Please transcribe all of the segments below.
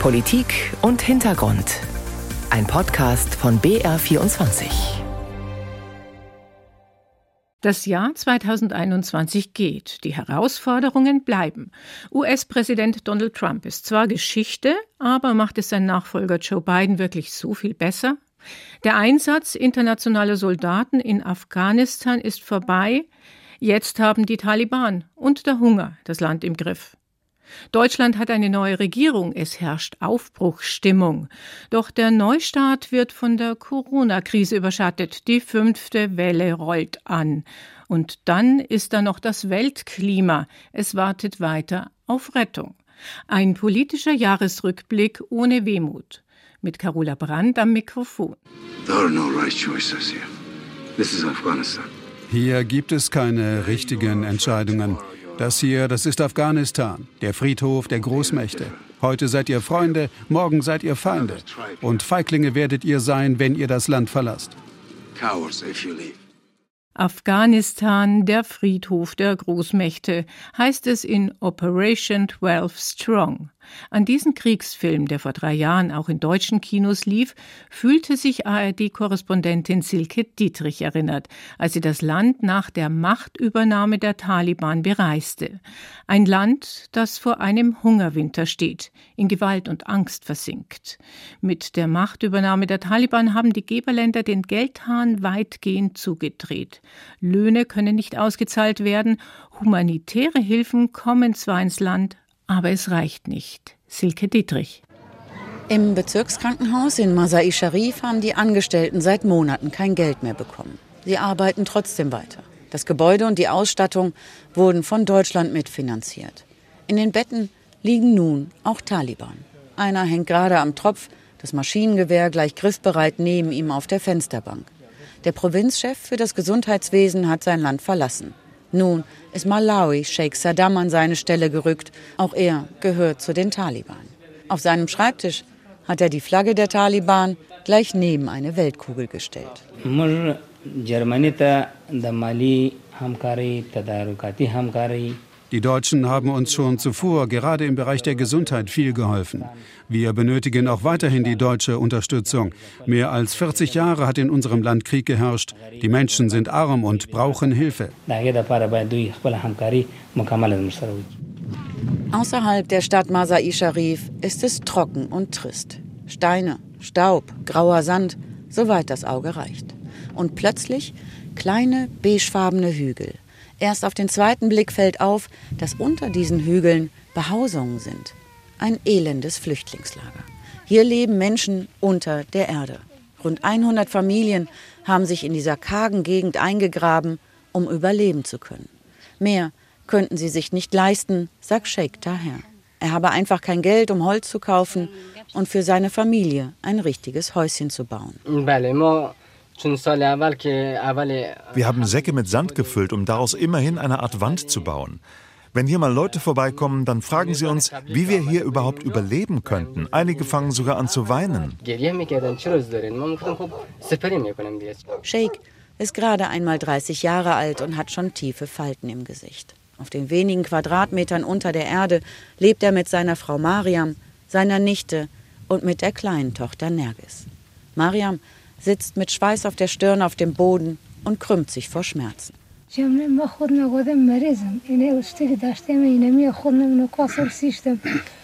Politik und Hintergrund. Ein Podcast von BR24. Das Jahr 2021 geht. Die Herausforderungen bleiben. US-Präsident Donald Trump ist zwar Geschichte, aber macht es sein Nachfolger Joe Biden wirklich so viel besser? Der Einsatz internationaler Soldaten in Afghanistan ist vorbei. Jetzt haben die Taliban und der Hunger das Land im Griff. Deutschland hat eine neue Regierung, es herrscht Aufbruchsstimmung. Doch der Neustart wird von der Corona-Krise überschattet. Die fünfte Welle rollt an. Und dann ist da noch das Weltklima. Es wartet weiter auf Rettung. Ein politischer Jahresrückblick ohne Wehmut. Mit Carola Brandt am Mikrofon. Hier gibt es keine richtigen Entscheidungen. Das hier, das ist Afghanistan, der Friedhof der Großmächte. Heute seid ihr Freunde, morgen seid ihr Feinde. Und Feiglinge werdet ihr sein, wenn ihr das Land verlasst. Afghanistan, der Friedhof der Großmächte, heißt es in Operation 12 Strong. An diesen Kriegsfilm, der vor drei Jahren auch in deutschen Kinos lief, fühlte sich ARD-Korrespondentin Silke Dietrich erinnert, als sie das Land nach der Machtübernahme der Taliban bereiste. Ein Land, das vor einem Hungerwinter steht, in Gewalt und Angst versinkt. Mit der Machtübernahme der Taliban haben die Geberländer den Geldhahn weitgehend zugedreht. Löhne können nicht ausgezahlt werden, humanitäre Hilfen kommen zwar ins Land, aber es reicht nicht. Silke Dietrich. Im Bezirkskrankenhaus in Masai Sharif haben die Angestellten seit Monaten kein Geld mehr bekommen. Sie arbeiten trotzdem weiter. Das Gebäude und die Ausstattung wurden von Deutschland mitfinanziert. In den Betten liegen nun auch Taliban. Einer hängt gerade am Tropf, das Maschinengewehr gleich griffbereit neben ihm auf der Fensterbank. Der Provinzchef für das Gesundheitswesen hat sein Land verlassen. Nun ist Malawi Sheikh Saddam an seine Stelle gerückt. Auch er gehört zu den Taliban. Auf seinem Schreibtisch hat er die Flagge der Taliban gleich neben eine Weltkugel gestellt. Die Deutschen haben uns schon zuvor gerade im Bereich der Gesundheit viel geholfen. Wir benötigen auch weiterhin die deutsche Unterstützung. Mehr als 40 Jahre hat in unserem Land Krieg geherrscht. Die Menschen sind arm und brauchen Hilfe. Außerhalb der Stadt Masai Sharif ist es trocken und trist. Steine, Staub, grauer Sand, soweit das Auge reicht. Und plötzlich kleine beigefarbene Hügel. Erst auf den zweiten Blick fällt auf, dass unter diesen Hügeln Behausungen sind. Ein elendes Flüchtlingslager. Hier leben Menschen unter der Erde. Rund 100 Familien haben sich in dieser kargen Gegend eingegraben, um überleben zu können. Mehr könnten sie sich nicht leisten, sagt Sheikh daher. Er habe einfach kein Geld, um Holz zu kaufen und für seine Familie ein richtiges Häuschen zu bauen. Wir haben Säcke mit Sand gefüllt, um daraus immerhin eine Art Wand zu bauen. Wenn hier mal Leute vorbeikommen, dann fragen sie uns, wie wir hier überhaupt überleben könnten. Einige fangen sogar an zu weinen. Sheikh ist gerade einmal 30 Jahre alt und hat schon tiefe Falten im Gesicht. Auf den wenigen Quadratmetern unter der Erde lebt er mit seiner Frau Mariam, seiner Nichte und mit der kleinen Tochter Nergis. Mariam sitzt mit Schweiß auf der Stirn auf dem Boden und krümmt sich vor Schmerzen.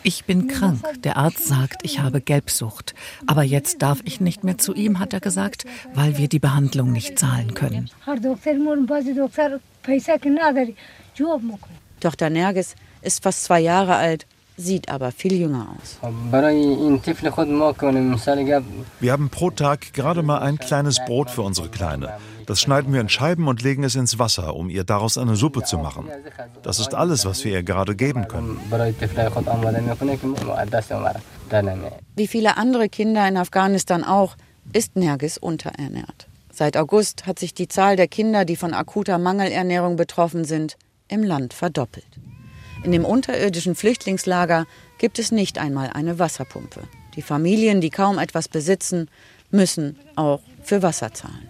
Ich bin krank. Der Arzt sagt, ich habe Gelbsucht. Aber jetzt darf ich nicht mehr zu ihm, hat er gesagt, weil wir die Behandlung nicht zahlen können. Tochter Nergis ist fast zwei Jahre alt sieht aber viel jünger aus. Wir haben pro Tag gerade mal ein kleines Brot für unsere Kleine. Das schneiden wir in Scheiben und legen es ins Wasser, um ihr daraus eine Suppe zu machen. Das ist alles, was wir ihr gerade geben können. Wie viele andere Kinder in Afghanistan auch, ist Nergis unterernährt. Seit August hat sich die Zahl der Kinder, die von akuter Mangelernährung betroffen sind, im Land verdoppelt. In dem unterirdischen Flüchtlingslager gibt es nicht einmal eine Wasserpumpe. Die Familien, die kaum etwas besitzen, müssen auch für Wasser zahlen.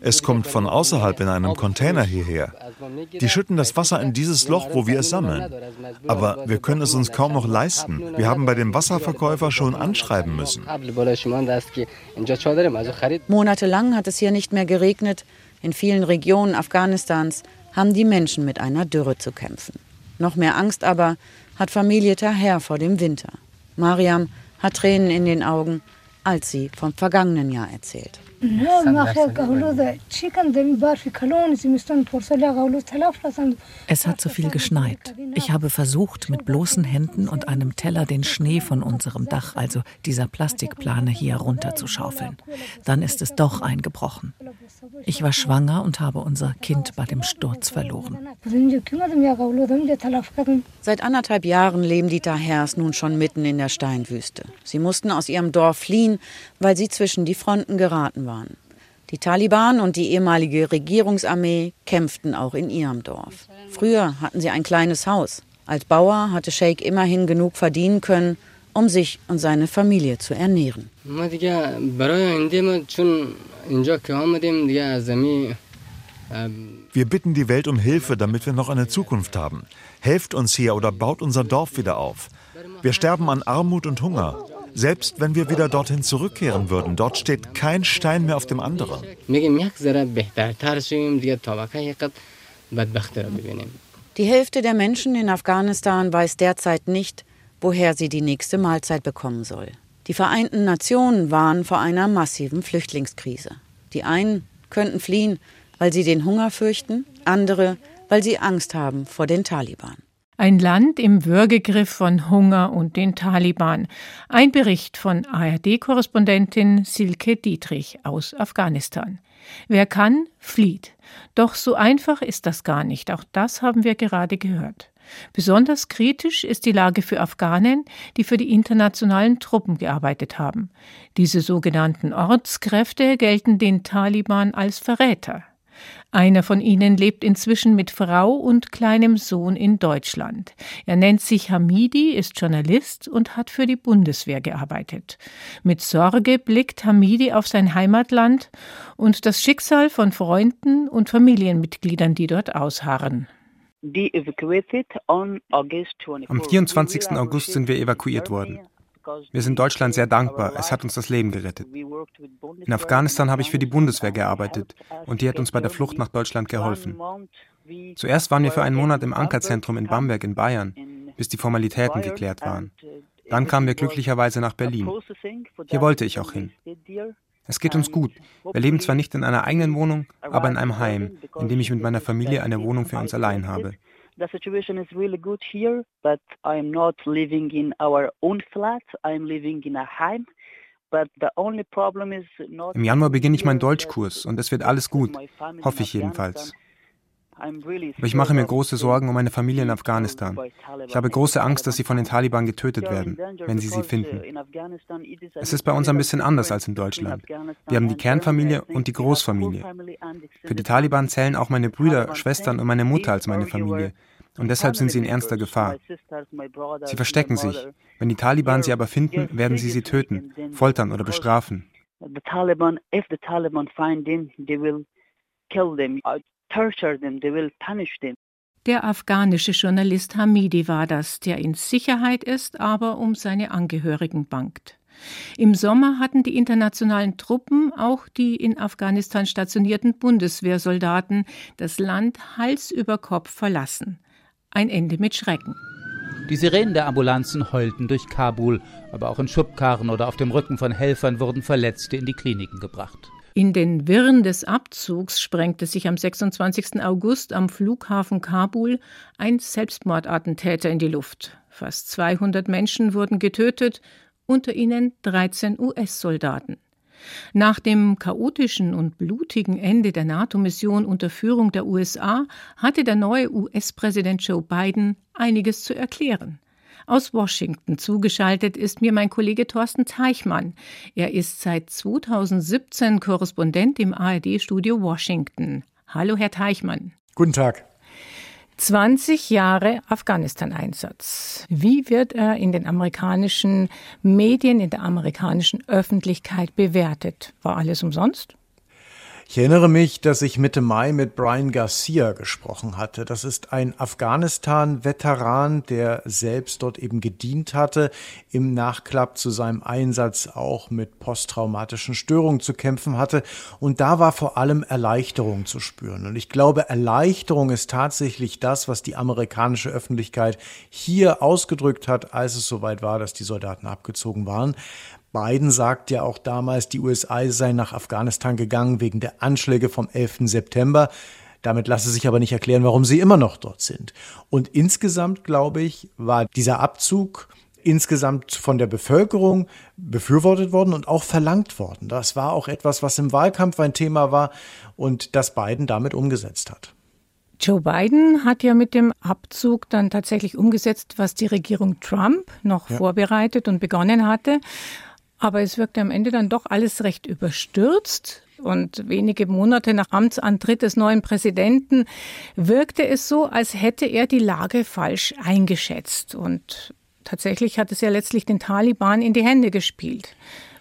Es kommt von außerhalb in einem Container hierher. Die schütten das Wasser in dieses Loch, wo wir es sammeln. Aber wir können es uns kaum noch leisten. Wir haben bei dem Wasserverkäufer schon anschreiben müssen. Monatelang hat es hier nicht mehr geregnet. In vielen Regionen Afghanistans haben die Menschen mit einer Dürre zu kämpfen. Noch mehr Angst aber hat Familie Taher vor dem Winter. Mariam hat Tränen in den Augen, als sie vom vergangenen Jahr erzählt. Es hat zu viel geschneit. Ich habe versucht, mit bloßen Händen und einem Teller den Schnee von unserem Dach, also dieser Plastikplane hier runterzuschaufeln. Dann ist es doch eingebrochen. Ich war schwanger und habe unser Kind bei dem Sturz verloren. Seit anderthalb Jahren leben die Tahers nun schon mitten in der Steinwüste. Sie mussten aus ihrem Dorf fliehen, weil sie zwischen die Fronten geraten waren. Die Taliban und die ehemalige Regierungsarmee kämpften auch in ihrem Dorf. Früher hatten sie ein kleines Haus. Als Bauer hatte Sheikh immerhin genug verdienen können, um sich und seine Familie zu ernähren. Wir bitten die Welt um Hilfe, damit wir noch eine Zukunft haben. Helft uns hier oder baut unser Dorf wieder auf. Wir sterben an Armut und Hunger. Selbst wenn wir wieder dorthin zurückkehren würden, dort steht kein Stein mehr auf dem anderen. Die Hälfte der Menschen in Afghanistan weiß derzeit nicht, woher sie die nächste Mahlzeit bekommen soll. Die Vereinten Nationen warnen vor einer massiven Flüchtlingskrise. Die einen könnten fliehen, weil sie den Hunger fürchten, andere, weil sie Angst haben vor den Taliban. Ein Land im Würgegriff von Hunger und den Taliban. Ein Bericht von ARD-Korrespondentin Silke Dietrich aus Afghanistan. Wer kann, flieht. Doch so einfach ist das gar nicht. Auch das haben wir gerade gehört. Besonders kritisch ist die Lage für Afghanen, die für die internationalen Truppen gearbeitet haben. Diese sogenannten Ortskräfte gelten den Taliban als Verräter. Einer von ihnen lebt inzwischen mit Frau und kleinem Sohn in Deutschland. Er nennt sich Hamidi, ist Journalist und hat für die Bundeswehr gearbeitet. Mit Sorge blickt Hamidi auf sein Heimatland und das Schicksal von Freunden und Familienmitgliedern, die dort ausharren. Am 24. August sind wir evakuiert worden. Wir sind Deutschland sehr dankbar. Es hat uns das Leben gerettet. In Afghanistan habe ich für die Bundeswehr gearbeitet und die hat uns bei der Flucht nach Deutschland geholfen. Zuerst waren wir für einen Monat im Ankerzentrum in Bamberg in Bayern, bis die Formalitäten geklärt waren. Dann kamen wir glücklicherweise nach Berlin. Hier wollte ich auch hin. Es geht uns gut. Wir leben zwar nicht in einer eigenen Wohnung, aber in einem Heim, in dem ich mit meiner Familie eine Wohnung für uns allein habe. The situation is really good here, but I'm not living in our own flat. I'm living in a heim. Im Januar beginne ich meinen Deutschkurs und es wird alles gut, hoffe ich jedenfalls. Aber ich mache mir große Sorgen um meine Familie in Afghanistan. Ich habe große Angst, dass sie von den Taliban getötet werden, wenn sie sie finden. Es ist bei uns ein bisschen anders als in Deutschland. Wir haben die Kernfamilie und die Großfamilie. Für die Taliban zählen auch meine Brüder, Schwestern und meine Mutter als meine Familie. Und deshalb sind sie in ernster Gefahr. Sie verstecken sich. Wenn die Taliban sie aber finden, werden sie sie töten, foltern oder bestrafen. The Taliban, if the Taliban find them, they will kill them torture them, they will punish them. Der afghanische Journalist Hamidi war das, der in Sicherheit ist, aber um seine Angehörigen bangt. Im Sommer hatten die internationalen Truppen, auch die in Afghanistan stationierten Bundeswehrsoldaten, das Land Hals über Kopf verlassen. Ein Ende mit Schrecken. Die Sirenen der Ambulanzen heulten durch Kabul, aber auch in Schubkarren oder auf dem Rücken von Helfern wurden Verletzte in die Kliniken gebracht. In den Wirren des Abzugs sprengte sich am 26. August am Flughafen Kabul ein Selbstmordattentäter in die Luft. Fast 200 Menschen wurden getötet, unter ihnen 13 US-Soldaten. Nach dem chaotischen und blutigen Ende der NATO-Mission unter Führung der USA hatte der neue US-Präsident Joe Biden einiges zu erklären. Aus Washington zugeschaltet ist mir mein Kollege Thorsten Teichmann. Er ist seit 2017 Korrespondent im ARD-Studio Washington. Hallo, Herr Teichmann. Guten Tag. 20 Jahre Afghanistan-Einsatz. Wie wird er in den amerikanischen Medien, in der amerikanischen Öffentlichkeit bewertet? War alles umsonst? Ich erinnere mich, dass ich Mitte Mai mit Brian Garcia gesprochen hatte. Das ist ein Afghanistan-Veteran, der selbst dort eben gedient hatte, im Nachklapp zu seinem Einsatz auch mit posttraumatischen Störungen zu kämpfen hatte. Und da war vor allem Erleichterung zu spüren. Und ich glaube, Erleichterung ist tatsächlich das, was die amerikanische Öffentlichkeit hier ausgedrückt hat, als es soweit war, dass die Soldaten abgezogen waren. Biden sagt ja auch damals, die USA seien nach Afghanistan gegangen wegen der Anschläge vom 11. September. Damit lasse sich aber nicht erklären, warum sie immer noch dort sind. Und insgesamt, glaube ich, war dieser Abzug insgesamt von der Bevölkerung befürwortet worden und auch verlangt worden. Das war auch etwas, was im Wahlkampf ein Thema war und das Biden damit umgesetzt hat. Joe Biden hat ja mit dem Abzug dann tatsächlich umgesetzt, was die Regierung Trump noch ja. vorbereitet und begonnen hatte. Aber es wirkte am Ende dann doch alles recht überstürzt. Und wenige Monate nach Amtsantritt des neuen Präsidenten wirkte es so, als hätte er die Lage falsch eingeschätzt. Und tatsächlich hat es ja letztlich den Taliban in die Hände gespielt.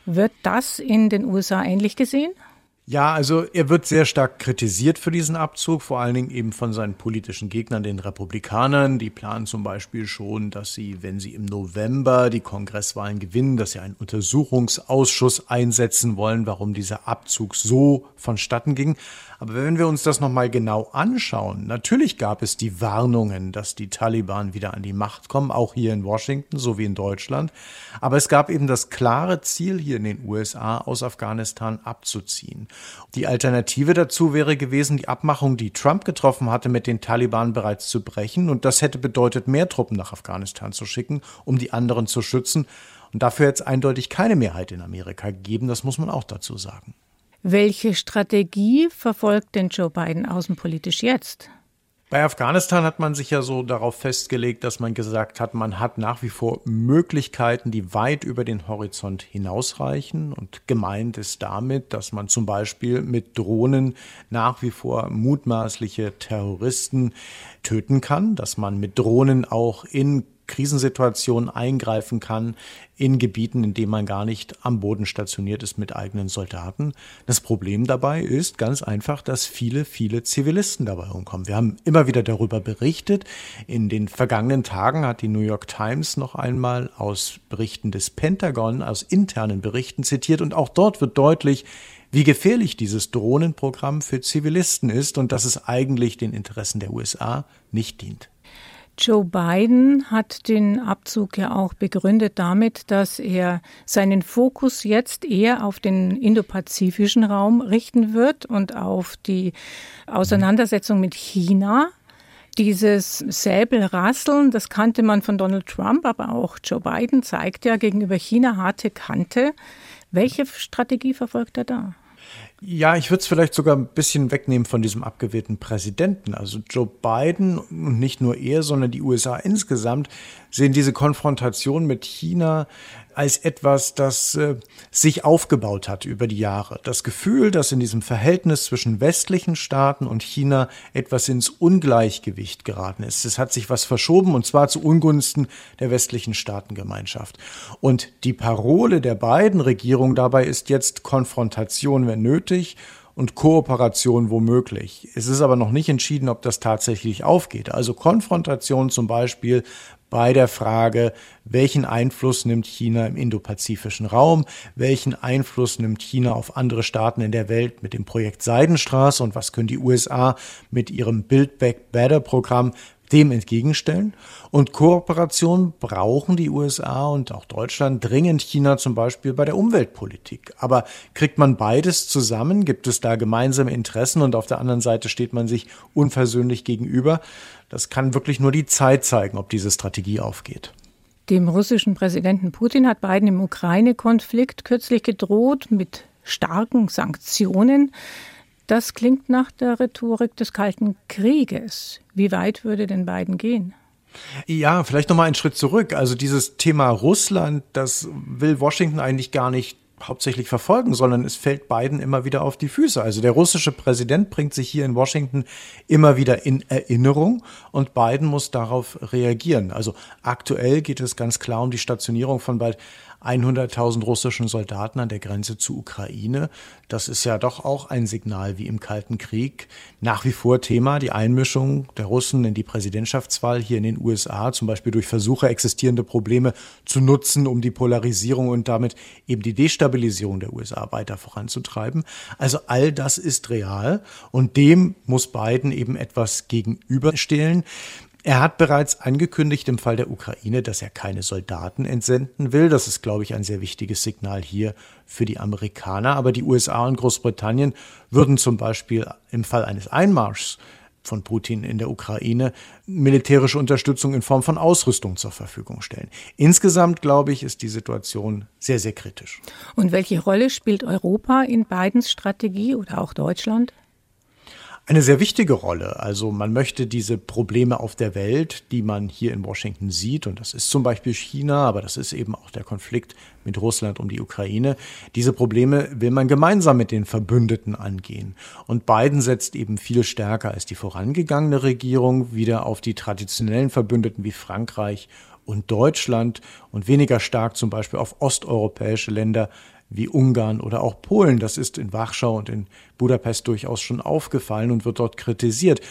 Wird das in den USA ähnlich gesehen? Ja, also er wird sehr stark kritisiert für diesen Abzug, vor allen Dingen eben von seinen politischen Gegnern, den Republikanern. Die planen zum Beispiel schon, dass sie, wenn sie im November die Kongresswahlen gewinnen, dass sie einen Untersuchungsausschuss einsetzen wollen, warum dieser Abzug so vonstatten ging. Aber wenn wir uns das nochmal genau anschauen, natürlich gab es die Warnungen, dass die Taliban wieder an die Macht kommen, auch hier in Washington, so wie in Deutschland. Aber es gab eben das klare Ziel hier in den USA, aus Afghanistan abzuziehen. Die Alternative dazu wäre gewesen, die Abmachung, die Trump getroffen hatte, mit den Taliban bereits zu brechen. Und das hätte bedeutet, mehr Truppen nach Afghanistan zu schicken, um die anderen zu schützen. Und dafür jetzt eindeutig keine Mehrheit in Amerika gegeben, das muss man auch dazu sagen. Welche Strategie verfolgt denn Joe Biden außenpolitisch jetzt? Bei Afghanistan hat man sich ja so darauf festgelegt, dass man gesagt hat, man hat nach wie vor Möglichkeiten, die weit über den Horizont hinausreichen. Und gemeint ist damit, dass man zum Beispiel mit Drohnen nach wie vor mutmaßliche Terroristen töten kann, dass man mit Drohnen auch in Krisensituationen eingreifen kann in Gebieten, in denen man gar nicht am Boden stationiert ist mit eigenen Soldaten. Das Problem dabei ist ganz einfach, dass viele, viele Zivilisten dabei umkommen. Wir haben immer wieder darüber berichtet. In den vergangenen Tagen hat die New York Times noch einmal aus Berichten des Pentagon, aus internen Berichten zitiert und auch dort wird deutlich, wie gefährlich dieses Drohnenprogramm für Zivilisten ist und dass es eigentlich den Interessen der USA nicht dient. Joe Biden hat den Abzug ja auch begründet damit, dass er seinen Fokus jetzt eher auf den indopazifischen Raum richten wird und auf die Auseinandersetzung mit China. Dieses Säbelrasseln, das kannte man von Donald Trump, aber auch Joe Biden zeigt ja gegenüber China harte Kante. Welche Strategie verfolgt er da? Ja, ich würde es vielleicht sogar ein bisschen wegnehmen von diesem abgewählten Präsidenten. Also Joe Biden und nicht nur er, sondern die USA insgesamt sehen diese Konfrontation mit China als etwas, das äh, sich aufgebaut hat über die Jahre. Das Gefühl, dass in diesem Verhältnis zwischen westlichen Staaten und China etwas ins Ungleichgewicht geraten ist. Es hat sich was verschoben und zwar zu Ungunsten der westlichen Staatengemeinschaft. Und die Parole der beiden Regierungen dabei ist jetzt Konfrontation, wenn nötig, und Kooperation womöglich. Es ist aber noch nicht entschieden, ob das tatsächlich aufgeht. Also Konfrontation zum Beispiel bei der Frage, welchen Einfluss nimmt China im indopazifischen Raum, welchen Einfluss nimmt China auf andere Staaten in der Welt mit dem Projekt Seidenstraße und was können die USA mit ihrem Build Back Better Programm dem entgegenstellen. Und Kooperation brauchen die USA und auch Deutschland dringend China zum Beispiel bei der Umweltpolitik. Aber kriegt man beides zusammen? Gibt es da gemeinsame Interessen und auf der anderen Seite steht man sich unversöhnlich gegenüber? Das kann wirklich nur die Zeit zeigen, ob diese Strategie aufgeht. Dem russischen Präsidenten Putin hat Biden im Ukraine-Konflikt kürzlich gedroht mit starken Sanktionen. Das klingt nach der Rhetorik des Kalten Krieges. Wie weit würde denn Biden gehen? Ja, vielleicht noch mal einen Schritt zurück. Also dieses Thema Russland, das will Washington eigentlich gar nicht hauptsächlich verfolgen, sondern es fällt beiden immer wieder auf die Füße. Also der russische Präsident bringt sich hier in Washington immer wieder in Erinnerung und Biden muss darauf reagieren. Also aktuell geht es ganz klar um die Stationierung von bald 100.000 russischen Soldaten an der Grenze zur Ukraine. Das ist ja doch auch ein Signal wie im Kalten Krieg. Nach wie vor Thema die Einmischung der Russen in die Präsidentschaftswahl hier in den USA, zum Beispiel durch Versuche, existierende Probleme zu nutzen, um die Polarisierung und damit eben die Destabilisierung der USA weiter voranzutreiben. Also all das ist real und dem muss Biden eben etwas gegenüberstellen. Er hat bereits angekündigt im Fall der Ukraine, dass er keine Soldaten entsenden will. Das ist, glaube ich, ein sehr wichtiges Signal hier für die Amerikaner. Aber die USA und Großbritannien würden zum Beispiel im Fall eines Einmarschs von Putin in der Ukraine militärische Unterstützung in Form von Ausrüstung zur Verfügung stellen. Insgesamt, glaube ich, ist die Situation sehr, sehr kritisch. Und welche Rolle spielt Europa in Bidens Strategie oder auch Deutschland? Eine sehr wichtige Rolle. Also man möchte diese Probleme auf der Welt, die man hier in Washington sieht, und das ist zum Beispiel China, aber das ist eben auch der Konflikt mit Russland um die Ukraine, diese Probleme will man gemeinsam mit den Verbündeten angehen. Und Biden setzt eben viel stärker als die vorangegangene Regierung wieder auf die traditionellen Verbündeten wie Frankreich und Deutschland und weniger stark zum Beispiel auf osteuropäische Länder wie Ungarn oder auch Polen. Das ist in Warschau und in Budapest durchaus schon aufgefallen und wird dort kritisiert.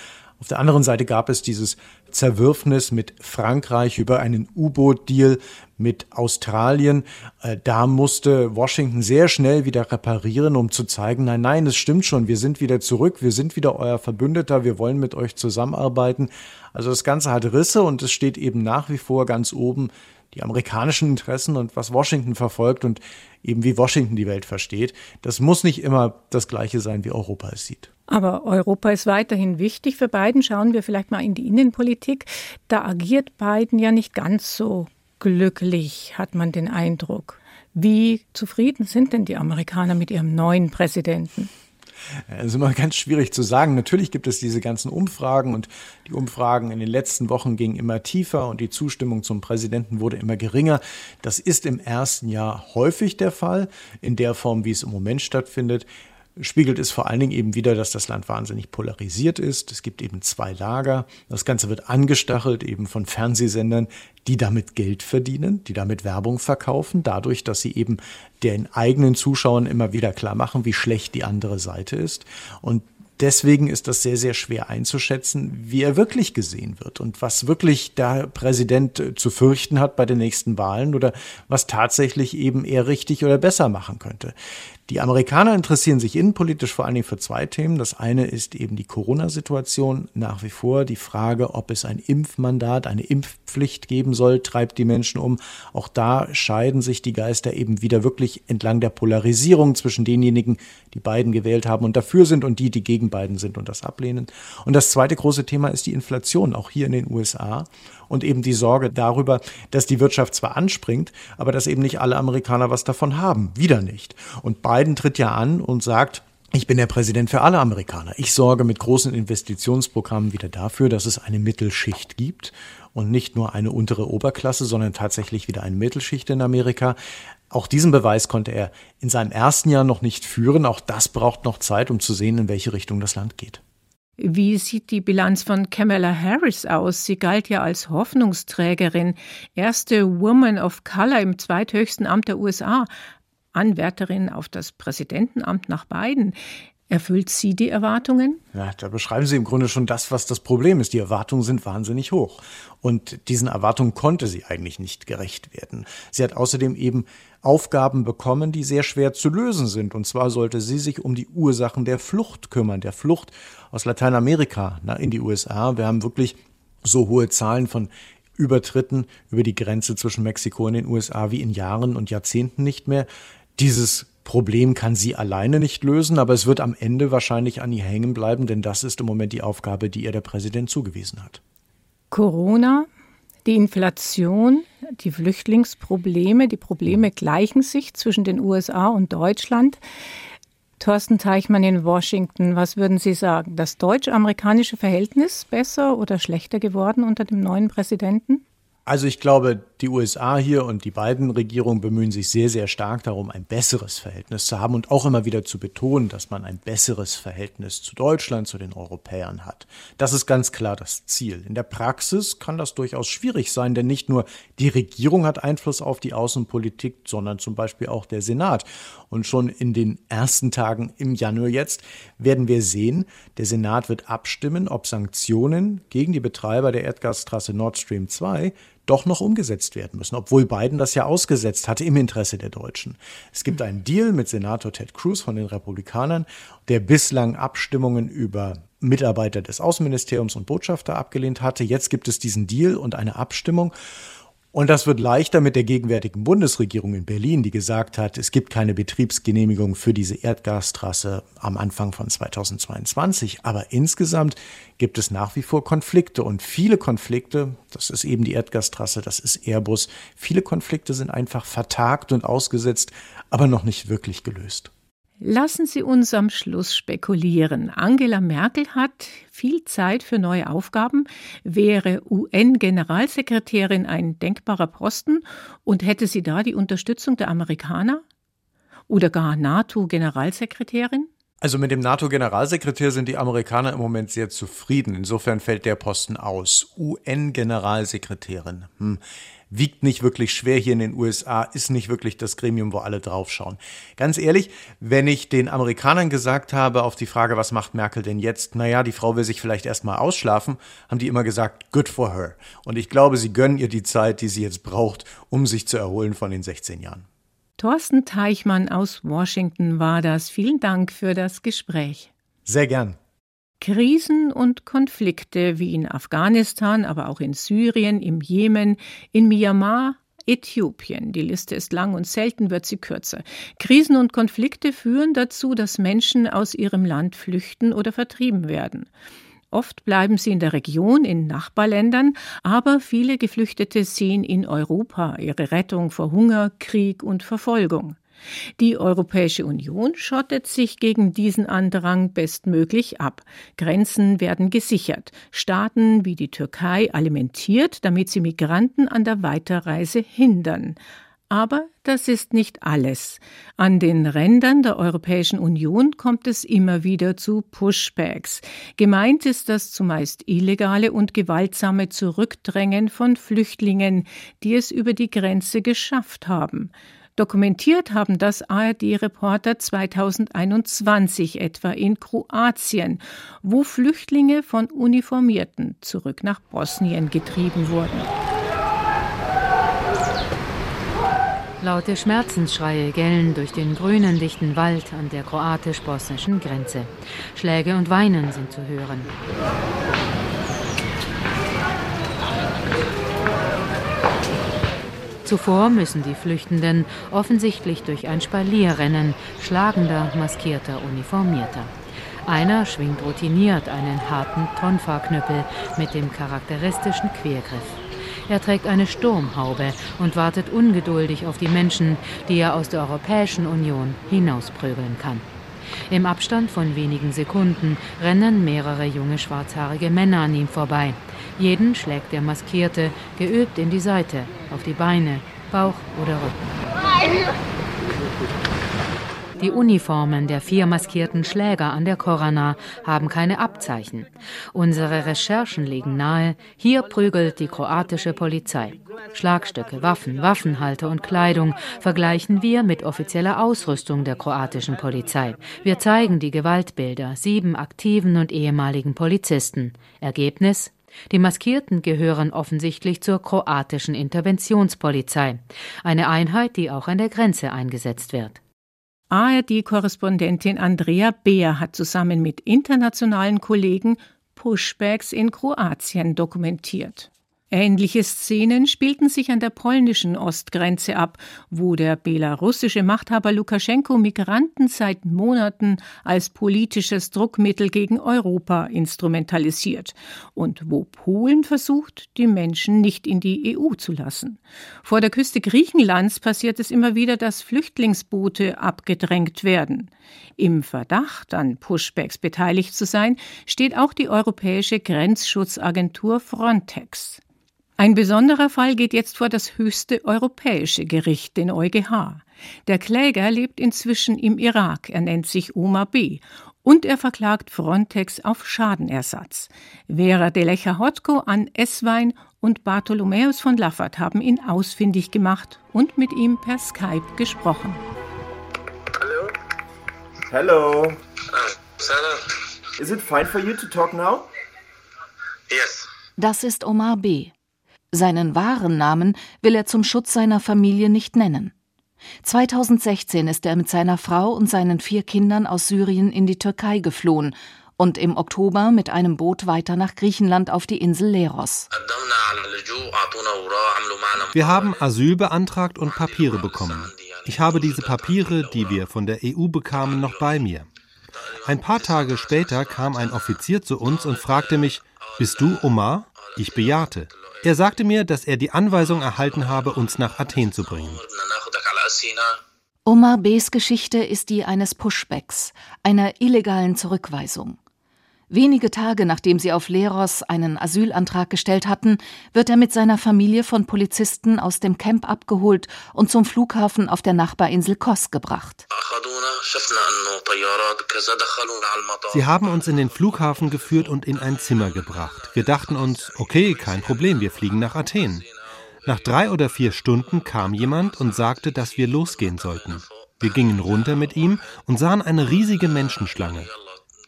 Auf der anderen Seite gab es dieses Zerwürfnis mit Frankreich über einen U-Boot-Deal mit Australien. Äh, da musste Washington sehr schnell wieder reparieren, um zu zeigen, nein, nein, es stimmt schon, wir sind wieder zurück, wir sind wieder euer Verbündeter, wir wollen mit euch zusammenarbeiten. Also das Ganze hat Risse und es steht eben nach wie vor ganz oben die amerikanischen Interessen und was Washington verfolgt und eben wie Washington die Welt versteht. Das muss nicht immer das Gleiche sein, wie Europa es sieht. Aber Europa ist weiterhin wichtig für Biden. Schauen wir vielleicht mal in die Innenpolitik. Da agiert Biden ja nicht ganz so glücklich, hat man den Eindruck. Wie zufrieden sind denn die Amerikaner mit ihrem neuen Präsidenten? Das ist immer ganz schwierig zu sagen. Natürlich gibt es diese ganzen Umfragen und die Umfragen in den letzten Wochen gingen immer tiefer und die Zustimmung zum Präsidenten wurde immer geringer. Das ist im ersten Jahr häufig der Fall, in der Form, wie es im Moment stattfindet spiegelt es vor allen Dingen eben wieder, dass das Land wahnsinnig polarisiert ist. Es gibt eben zwei Lager. Das Ganze wird angestachelt eben von Fernsehsendern, die damit Geld verdienen, die damit Werbung verkaufen, dadurch, dass sie eben den eigenen Zuschauern immer wieder klar machen, wie schlecht die andere Seite ist. Und deswegen ist das sehr, sehr schwer einzuschätzen, wie er wirklich gesehen wird und was wirklich der Präsident zu fürchten hat bei den nächsten Wahlen oder was tatsächlich eben er richtig oder besser machen könnte. Die Amerikaner interessieren sich innenpolitisch vor allen Dingen für zwei Themen. Das eine ist eben die Corona-Situation. Nach wie vor die Frage, ob es ein Impfmandat, eine Impfpflicht geben soll, treibt die Menschen um. Auch da scheiden sich die Geister eben wieder wirklich entlang der Polarisierung zwischen denjenigen, die beiden gewählt haben und dafür sind und die, die gegen beiden sind und das ablehnen. Und das zweite große Thema ist die Inflation, auch hier in den USA und eben die Sorge darüber, dass die Wirtschaft zwar anspringt, aber dass eben nicht alle Amerikaner was davon haben. Wieder nicht. Und Biden tritt ja an und sagt, ich bin der Präsident für alle Amerikaner. Ich sorge mit großen Investitionsprogrammen wieder dafür, dass es eine Mittelschicht gibt und nicht nur eine untere Oberklasse, sondern tatsächlich wieder eine Mittelschicht in Amerika. Auch diesen Beweis konnte er in seinem ersten Jahr noch nicht führen. Auch das braucht noch Zeit, um zu sehen, in welche Richtung das Land geht. Wie sieht die Bilanz von Kamala Harris aus? Sie galt ja als Hoffnungsträgerin, erste Woman of Color im zweithöchsten Amt der USA, Anwärterin auf das Präsidentenamt nach Biden. Erfüllt sie die Erwartungen? Ja, da beschreiben Sie im Grunde schon das, was das Problem ist. Die Erwartungen sind wahnsinnig hoch. Und diesen Erwartungen konnte sie eigentlich nicht gerecht werden. Sie hat außerdem eben Aufgaben bekommen, die sehr schwer zu lösen sind. Und zwar sollte sie sich um die Ursachen der Flucht kümmern, der Flucht aus Lateinamerika in die USA. Wir haben wirklich so hohe Zahlen von Übertritten über die Grenze zwischen Mexiko und den USA wie in Jahren und Jahrzehnten nicht mehr. Dieses Problem kann sie alleine nicht lösen, aber es wird am Ende wahrscheinlich an ihr hängen bleiben, denn das ist im Moment die Aufgabe, die ihr der Präsident zugewiesen hat. Corona, die Inflation, die Flüchtlingsprobleme, die Probleme gleichen sich zwischen den USA und Deutschland. Thorsten Teichmann in Washington, was würden Sie sagen? Das deutsch-amerikanische Verhältnis besser oder schlechter geworden unter dem neuen Präsidenten? Also ich glaube, die USA hier und die beiden Regierungen bemühen sich sehr, sehr stark darum, ein besseres Verhältnis zu haben und auch immer wieder zu betonen, dass man ein besseres Verhältnis zu Deutschland, zu den Europäern hat. Das ist ganz klar das Ziel. In der Praxis kann das durchaus schwierig sein, denn nicht nur die Regierung hat Einfluss auf die Außenpolitik, sondern zum Beispiel auch der Senat. Und schon in den ersten Tagen im Januar jetzt werden wir sehen, der Senat wird abstimmen, ob Sanktionen gegen die Betreiber der Erdgastrasse Nord Stream 2 doch noch umgesetzt werden müssen, obwohl Biden das ja ausgesetzt hatte im Interesse der Deutschen. Es gibt einen Deal mit Senator Ted Cruz von den Republikanern, der bislang Abstimmungen über Mitarbeiter des Außenministeriums und Botschafter abgelehnt hatte. Jetzt gibt es diesen Deal und eine Abstimmung. Und das wird leichter mit der gegenwärtigen Bundesregierung in Berlin, die gesagt hat, es gibt keine Betriebsgenehmigung für diese Erdgastrasse am Anfang von 2022. Aber insgesamt gibt es nach wie vor Konflikte und viele Konflikte, das ist eben die Erdgastrasse, das ist Airbus, viele Konflikte sind einfach vertagt und ausgesetzt, aber noch nicht wirklich gelöst. Lassen Sie uns am Schluss spekulieren. Angela Merkel hat viel Zeit für neue Aufgaben. Wäre UN-Generalsekretärin ein denkbarer Posten und hätte sie da die Unterstützung der Amerikaner? Oder gar NATO-Generalsekretärin? Also mit dem NATO-Generalsekretär sind die Amerikaner im Moment sehr zufrieden. Insofern fällt der Posten aus. UN-Generalsekretärin. Hm wiegt nicht wirklich schwer hier in den USA, ist nicht wirklich das Gremium, wo alle draufschauen. Ganz ehrlich, wenn ich den Amerikanern gesagt habe auf die Frage, was macht Merkel denn jetzt? Naja, die Frau will sich vielleicht erstmal ausschlafen, haben die immer gesagt, good for her. Und ich glaube, sie gönnen ihr die Zeit, die sie jetzt braucht, um sich zu erholen von den 16 Jahren. Thorsten Teichmann aus Washington war das. Vielen Dank für das Gespräch. Sehr gern. Krisen und Konflikte wie in Afghanistan, aber auch in Syrien, im Jemen, in Myanmar, Äthiopien. Die Liste ist lang und selten wird sie kürzer. Krisen und Konflikte führen dazu, dass Menschen aus ihrem Land flüchten oder vertrieben werden. Oft bleiben sie in der Region, in Nachbarländern, aber viele Geflüchtete sehen in Europa ihre Rettung vor Hunger, Krieg und Verfolgung. Die Europäische Union schottet sich gegen diesen Andrang bestmöglich ab. Grenzen werden gesichert. Staaten wie die Türkei alimentiert, damit sie Migranten an der Weiterreise hindern. Aber das ist nicht alles. An den Rändern der Europäischen Union kommt es immer wieder zu Pushbacks. Gemeint ist das zumeist illegale und gewaltsame Zurückdrängen von Flüchtlingen, die es über die Grenze geschafft haben. Dokumentiert haben das ARD-Reporter 2021 etwa in Kroatien, wo Flüchtlinge von Uniformierten zurück nach Bosnien getrieben wurden. Laute Schmerzensschreie gellen durch den grünen dichten Wald an der kroatisch-bosnischen Grenze. Schläge und Weinen sind zu hören. Zuvor müssen die Flüchtenden offensichtlich durch ein Spalier rennen, schlagender, maskierter Uniformierter. Einer schwingt routiniert einen harten Tonfa-Knüppel mit dem charakteristischen Quergriff. Er trägt eine Sturmhaube und wartet ungeduldig auf die Menschen, die er aus der Europäischen Union hinausprügeln kann. Im Abstand von wenigen Sekunden rennen mehrere junge schwarzhaarige Männer an ihm vorbei. Jeden schlägt der Maskierte geübt in die Seite, auf die Beine, Bauch oder Rücken. Die Uniformen der vier maskierten Schläger an der Korana haben keine Abzeichen. Unsere Recherchen legen nahe, hier prügelt die kroatische Polizei. Schlagstöcke, Waffen, Waffenhalter und Kleidung vergleichen wir mit offizieller Ausrüstung der kroatischen Polizei. Wir zeigen die Gewaltbilder sieben aktiven und ehemaligen Polizisten. Ergebnis die Maskierten gehören offensichtlich zur kroatischen Interventionspolizei, eine Einheit, die auch an der Grenze eingesetzt wird. ARD-Korrespondentin Andrea Beer hat zusammen mit internationalen Kollegen Pushbacks in Kroatien dokumentiert. Ähnliche Szenen spielten sich an der polnischen Ostgrenze ab, wo der belarussische Machthaber Lukaschenko Migranten seit Monaten als politisches Druckmittel gegen Europa instrumentalisiert und wo Polen versucht, die Menschen nicht in die EU zu lassen. Vor der Küste Griechenlands passiert es immer wieder, dass Flüchtlingsboote abgedrängt werden. Im Verdacht, an Pushbacks beteiligt zu sein, steht auch die Europäische Grenzschutzagentur Frontex. Ein besonderer Fall geht jetzt vor das höchste europäische Gericht, den EuGH. Der Kläger lebt inzwischen im Irak. Er nennt sich Omar B. Und er verklagt Frontex auf Schadenersatz. Vera de Lecher-Hotko an Esswein und Bartholomäus von Laffert haben ihn ausfindig gemacht und mit ihm per Skype gesprochen. Hallo. Hello. Uh, Is it fine for you to talk now? Yes. Das ist Omar B. Seinen wahren Namen will er zum Schutz seiner Familie nicht nennen. 2016 ist er mit seiner Frau und seinen vier Kindern aus Syrien in die Türkei geflohen und im Oktober mit einem Boot weiter nach Griechenland auf die Insel Leros. Wir haben Asyl beantragt und Papiere bekommen. Ich habe diese Papiere, die wir von der EU bekamen, noch bei mir. Ein paar Tage später kam ein Offizier zu uns und fragte mich, bist du Omar? Ich bejahte. Er sagte mir, dass er die Anweisung erhalten habe, uns nach Athen zu bringen. Omar B.s Geschichte ist die eines Pushbacks, einer illegalen Zurückweisung. Wenige Tage nachdem sie auf Leros einen Asylantrag gestellt hatten, wird er mit seiner Familie von Polizisten aus dem Camp abgeholt und zum Flughafen auf der Nachbarinsel Kos gebracht. Sie haben uns in den Flughafen geführt und in ein Zimmer gebracht. Wir dachten uns, okay, kein Problem, wir fliegen nach Athen. Nach drei oder vier Stunden kam jemand und sagte, dass wir losgehen sollten. Wir gingen runter mit ihm und sahen eine riesige Menschenschlange.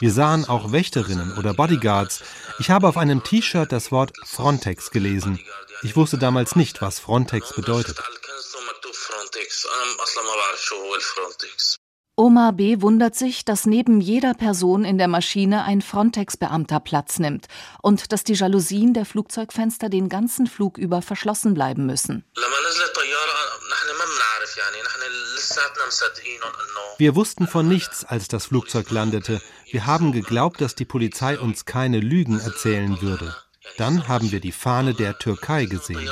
Wir sahen auch Wächterinnen oder Bodyguards. Ich habe auf einem T-Shirt das Wort Frontex gelesen. Ich wusste damals nicht, was Frontex bedeutet. Omar B. wundert sich, dass neben jeder Person in der Maschine ein Frontex-Beamter Platz nimmt und dass die Jalousien der Flugzeugfenster den ganzen Flug über verschlossen bleiben müssen. Wir wussten von nichts, als das Flugzeug landete. Wir haben geglaubt, dass die Polizei uns keine Lügen erzählen würde. Dann haben wir die Fahne der Türkei gesehen.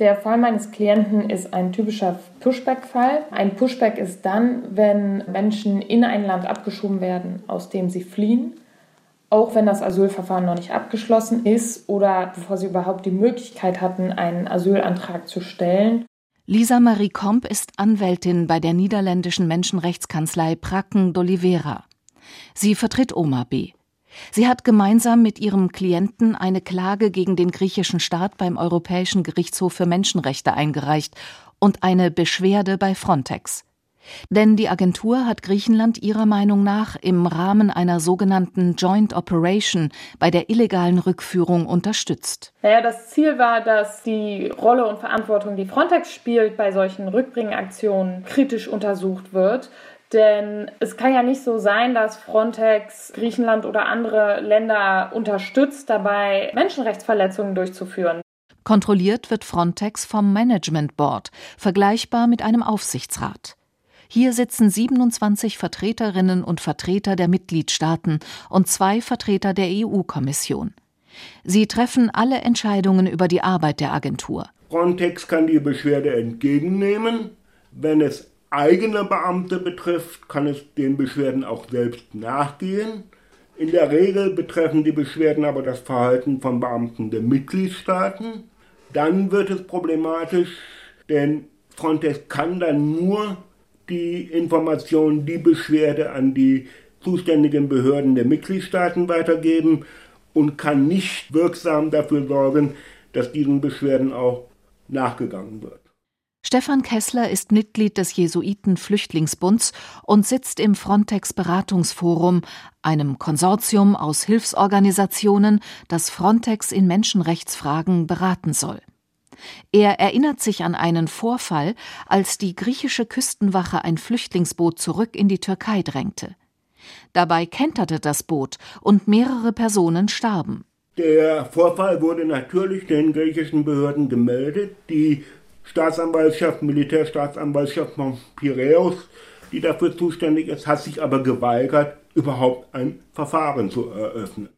Der Fall meines Klienten ist ein typischer Pushback-Fall. Ein Pushback ist dann, wenn Menschen in ein Land abgeschoben werden, aus dem sie fliehen, auch wenn das Asylverfahren noch nicht abgeschlossen ist oder bevor sie überhaupt die Möglichkeit hatten, einen Asylantrag zu stellen. Lisa Marie Komp ist Anwältin bei der niederländischen Menschenrechtskanzlei Prakken d'Oliveira. Sie vertritt Oma B. Sie hat gemeinsam mit ihrem Klienten eine Klage gegen den griechischen Staat beim Europäischen Gerichtshof für Menschenrechte eingereicht und eine Beschwerde bei Frontex. Denn die Agentur hat Griechenland ihrer Meinung nach im Rahmen einer sogenannten Joint Operation bei der illegalen Rückführung unterstützt. Naja, das Ziel war, dass die Rolle und Verantwortung, die Frontex spielt, bei solchen Rückbringaktionen kritisch untersucht wird. Denn es kann ja nicht so sein, dass Frontex Griechenland oder andere Länder unterstützt, dabei Menschenrechtsverletzungen durchzuführen. Kontrolliert wird Frontex vom Management Board, vergleichbar mit einem Aufsichtsrat. Hier sitzen 27 Vertreterinnen und Vertreter der Mitgliedstaaten und zwei Vertreter der EU-Kommission. Sie treffen alle Entscheidungen über die Arbeit der Agentur. Frontex kann die Beschwerde entgegennehmen. Wenn es eigene Beamte betrifft, kann es den Beschwerden auch selbst nachgehen. In der Regel betreffen die Beschwerden aber das Verhalten von Beamten der Mitgliedstaaten. Dann wird es problematisch, denn Frontex kann dann nur die Information, die Beschwerde an die zuständigen Behörden der Mitgliedstaaten weitergeben und kann nicht wirksam dafür sorgen, dass diesen Beschwerden auch nachgegangen wird. Stefan Kessler ist Mitglied des Jesuiten Flüchtlingsbunds und sitzt im Frontex Beratungsforum, einem Konsortium aus Hilfsorganisationen, das Frontex in Menschenrechtsfragen beraten soll. Er erinnert sich an einen Vorfall, als die griechische Küstenwache ein Flüchtlingsboot zurück in die Türkei drängte. Dabei kenterte das Boot und mehrere Personen starben. Der Vorfall wurde natürlich den griechischen Behörden gemeldet. Die Staatsanwaltschaft, Militärstaatsanwaltschaft von Piräus, die dafür zuständig ist, hat sich aber geweigert, überhaupt ein Verfahren zu eröffnen.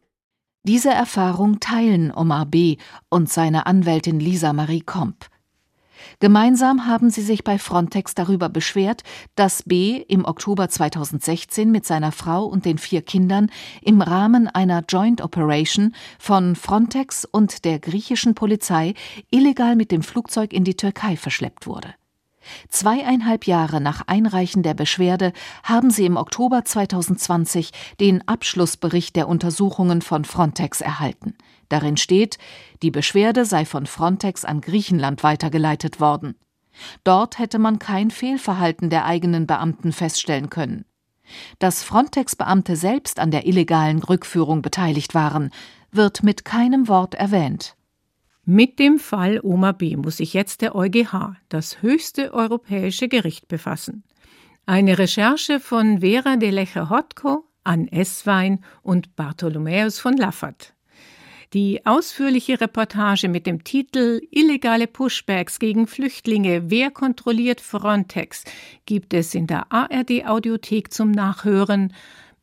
Diese Erfahrung teilen Omar B. und seine Anwältin Lisa Marie Komp. Gemeinsam haben sie sich bei Frontex darüber beschwert, dass B im Oktober 2016 mit seiner Frau und den vier Kindern im Rahmen einer Joint Operation von Frontex und der griechischen Polizei illegal mit dem Flugzeug in die Türkei verschleppt wurde. Zweieinhalb Jahre nach Einreichen der Beschwerde haben sie im Oktober 2020 den Abschlussbericht der Untersuchungen von Frontex erhalten. Darin steht, die Beschwerde sei von Frontex an Griechenland weitergeleitet worden. Dort hätte man kein Fehlverhalten der eigenen Beamten feststellen können. Dass Frontex-Beamte selbst an der illegalen Rückführung beteiligt waren, wird mit keinem Wort erwähnt. Mit dem Fall Oma B. muss sich jetzt der EuGH, das höchste europäische Gericht, befassen. Eine Recherche von Vera de Lecher-Hotko, Ann Esswein und Bartholomäus von Laffert. Die ausführliche Reportage mit dem Titel Illegale Pushbacks gegen Flüchtlinge, wer kontrolliert Frontex, gibt es in der ARD Audiothek zum Nachhören.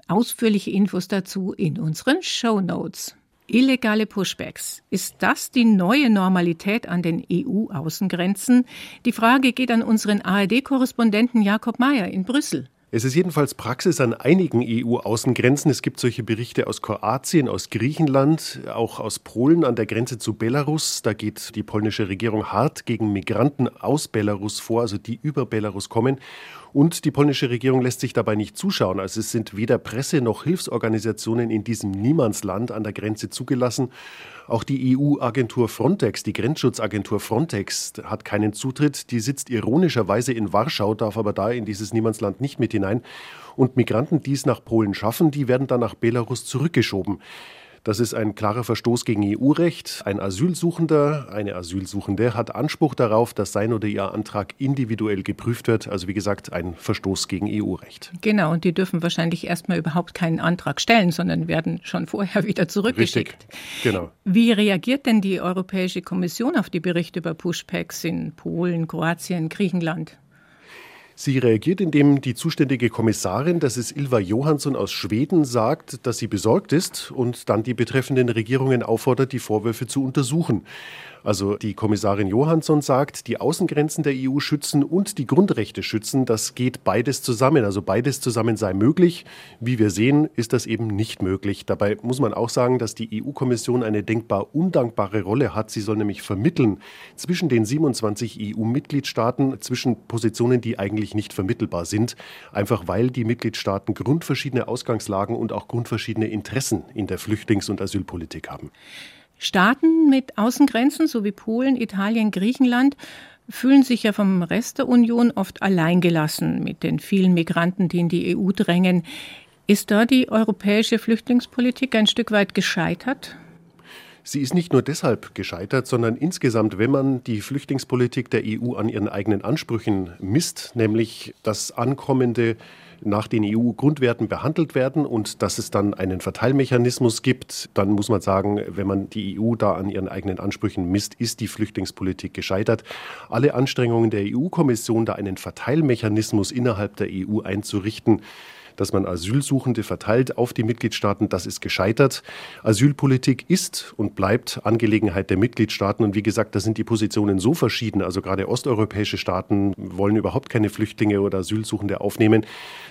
Ausführliche Infos dazu in unseren Show Notes. Illegale Pushbacks. Ist das die neue Normalität an den EU-Außengrenzen? Die Frage geht an unseren ARD-Korrespondenten Jakob Mayer in Brüssel. Es ist jedenfalls Praxis an einigen EU-Außengrenzen. Es gibt solche Berichte aus Kroatien, aus Griechenland, auch aus Polen an der Grenze zu Belarus. Da geht die polnische Regierung hart gegen Migranten aus Belarus vor, also die über Belarus kommen. Und die polnische Regierung lässt sich dabei nicht zuschauen. Also es sind weder Presse noch Hilfsorganisationen in diesem Niemandsland an der Grenze zugelassen. Auch die EU-Agentur Frontex, die Grenzschutzagentur Frontex, hat keinen Zutritt. Die sitzt ironischerweise in Warschau, darf aber da in dieses Niemandsland nicht mit hinein. Und Migranten, die es nach Polen schaffen, die werden dann nach Belarus zurückgeschoben. Das ist ein klarer Verstoß gegen EU-Recht. Ein Asylsuchender, eine Asylsuchende hat Anspruch darauf, dass sein oder ihr Antrag individuell geprüft wird. Also wie gesagt, ein Verstoß gegen EU-Recht. Genau, und die dürfen wahrscheinlich erstmal überhaupt keinen Antrag stellen, sondern werden schon vorher wieder zurückgeschickt. Richtig, genau. Wie reagiert denn die Europäische Kommission auf die Berichte über Pushbacks in Polen, Kroatien, Griechenland? Sie reagiert, indem die zuständige Kommissarin, das ist Ilva Johansson aus Schweden, sagt, dass sie besorgt ist und dann die betreffenden Regierungen auffordert, die Vorwürfe zu untersuchen. Also die Kommissarin Johansson sagt, die Außengrenzen der EU schützen und die Grundrechte schützen, das geht beides zusammen. Also beides zusammen sei möglich. Wie wir sehen, ist das eben nicht möglich. Dabei muss man auch sagen, dass die EU-Kommission eine denkbar undankbare Rolle hat. Sie soll nämlich vermitteln zwischen den 27 EU-Mitgliedstaaten, zwischen Positionen, die eigentlich nicht vermittelbar sind, einfach weil die Mitgliedstaaten grundverschiedene Ausgangslagen und auch grundverschiedene Interessen in der Flüchtlings- und Asylpolitik haben. Staaten mit Außengrenzen, so wie Polen, Italien, Griechenland, fühlen sich ja vom Rest der Union oft alleingelassen mit den vielen Migranten, die in die EU drängen. Ist da die europäische Flüchtlingspolitik ein Stück weit gescheitert? Sie ist nicht nur deshalb gescheitert, sondern insgesamt, wenn man die Flüchtlingspolitik der EU an ihren eigenen Ansprüchen misst, nämlich das ankommende nach den EU-Grundwerten behandelt werden und dass es dann einen Verteilmechanismus gibt, dann muss man sagen, wenn man die EU da an ihren eigenen Ansprüchen misst, ist die Flüchtlingspolitik gescheitert. Alle Anstrengungen der EU-Kommission, da einen Verteilmechanismus innerhalb der EU einzurichten, dass man Asylsuchende verteilt auf die Mitgliedstaaten, das ist gescheitert. Asylpolitik ist und bleibt Angelegenheit der Mitgliedstaaten. Und wie gesagt, da sind die Positionen so verschieden. Also gerade osteuropäische Staaten wollen überhaupt keine Flüchtlinge oder Asylsuchende aufnehmen,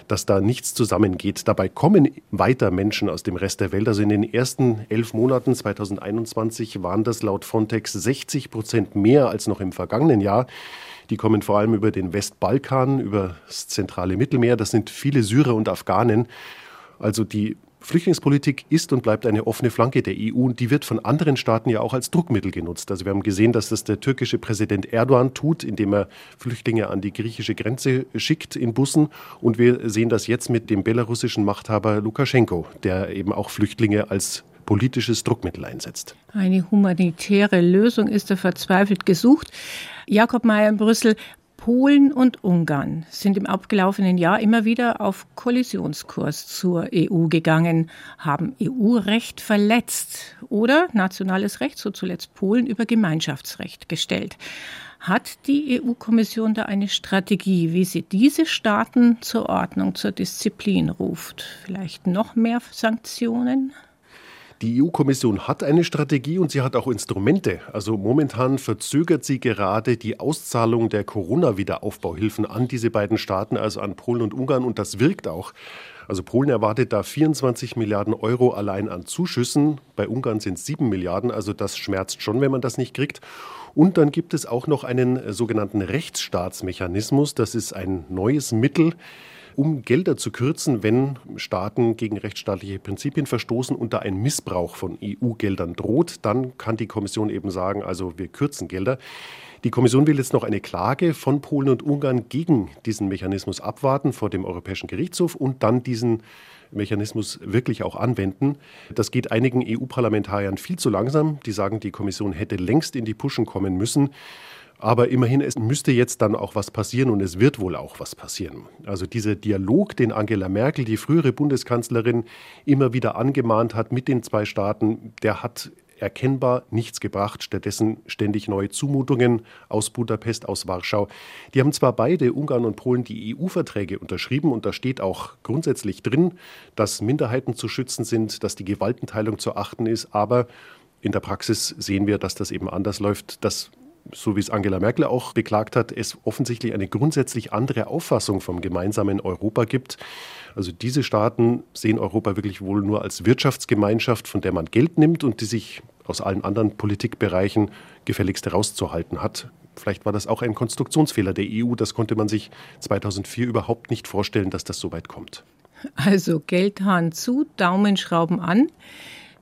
dass da nichts zusammengeht. Dabei kommen weiter Menschen aus dem Rest der Welt. Also in den ersten elf Monaten 2021 waren das laut Frontex 60 Prozent mehr als noch im vergangenen Jahr. Die kommen vor allem über den Westbalkan, über das zentrale Mittelmeer. Das sind viele Syrer und Afghanen. Also die Flüchtlingspolitik ist und bleibt eine offene Flanke der EU und die wird von anderen Staaten ja auch als Druckmittel genutzt. Also wir haben gesehen, dass das der türkische Präsident Erdogan tut, indem er Flüchtlinge an die griechische Grenze schickt in Bussen und wir sehen das jetzt mit dem belarussischen Machthaber Lukaschenko, der eben auch Flüchtlinge als politisches Druckmittel einsetzt. Eine humanitäre Lösung ist da verzweifelt gesucht. Jakob Mayer in Brüssel, Polen und Ungarn sind im abgelaufenen Jahr immer wieder auf Kollisionskurs zur EU gegangen, haben EU-Recht verletzt oder nationales Recht, so zuletzt Polen, über Gemeinschaftsrecht gestellt. Hat die EU-Kommission da eine Strategie, wie sie diese Staaten zur Ordnung, zur Disziplin ruft? Vielleicht noch mehr Sanktionen? Die EU-Kommission hat eine Strategie und sie hat auch Instrumente. Also momentan verzögert sie gerade die Auszahlung der Corona-Wiederaufbauhilfen an diese beiden Staaten, also an Polen und Ungarn. Und das wirkt auch. Also Polen erwartet da 24 Milliarden Euro allein an Zuschüssen. Bei Ungarn sind es 7 Milliarden. Also das schmerzt schon, wenn man das nicht kriegt. Und dann gibt es auch noch einen sogenannten Rechtsstaatsmechanismus. Das ist ein neues Mittel, um Gelder zu kürzen, wenn Staaten gegen rechtsstaatliche Prinzipien verstoßen und da ein Missbrauch von EU-Geldern droht, dann kann die Kommission eben sagen, also wir kürzen Gelder. Die Kommission will jetzt noch eine Klage von Polen und Ungarn gegen diesen Mechanismus abwarten vor dem Europäischen Gerichtshof und dann diesen Mechanismus wirklich auch anwenden. Das geht einigen EU-Parlamentariern viel zu langsam. Die sagen, die Kommission hätte längst in die Puschen kommen müssen. Aber immerhin, es müsste jetzt dann auch was passieren und es wird wohl auch was passieren. Also dieser Dialog, den Angela Merkel, die frühere Bundeskanzlerin, immer wieder angemahnt hat mit den zwei Staaten, der hat erkennbar nichts gebracht, stattdessen ständig neue Zumutungen aus Budapest, aus Warschau. Die haben zwar beide, Ungarn und Polen, die EU-Verträge unterschrieben und da steht auch grundsätzlich drin, dass Minderheiten zu schützen sind, dass die Gewaltenteilung zu achten ist, aber in der Praxis sehen wir, dass das eben anders läuft, dass so wie es Angela Merkel auch beklagt hat, es offensichtlich eine grundsätzlich andere Auffassung vom gemeinsamen Europa gibt. Also diese Staaten sehen Europa wirklich wohl nur als Wirtschaftsgemeinschaft, von der man Geld nimmt und die sich aus allen anderen Politikbereichen gefälligst herauszuhalten hat. Vielleicht war das auch ein Konstruktionsfehler der EU. Das konnte man sich 2004 überhaupt nicht vorstellen, dass das so weit kommt. Also Geldhahn zu, Daumenschrauben an.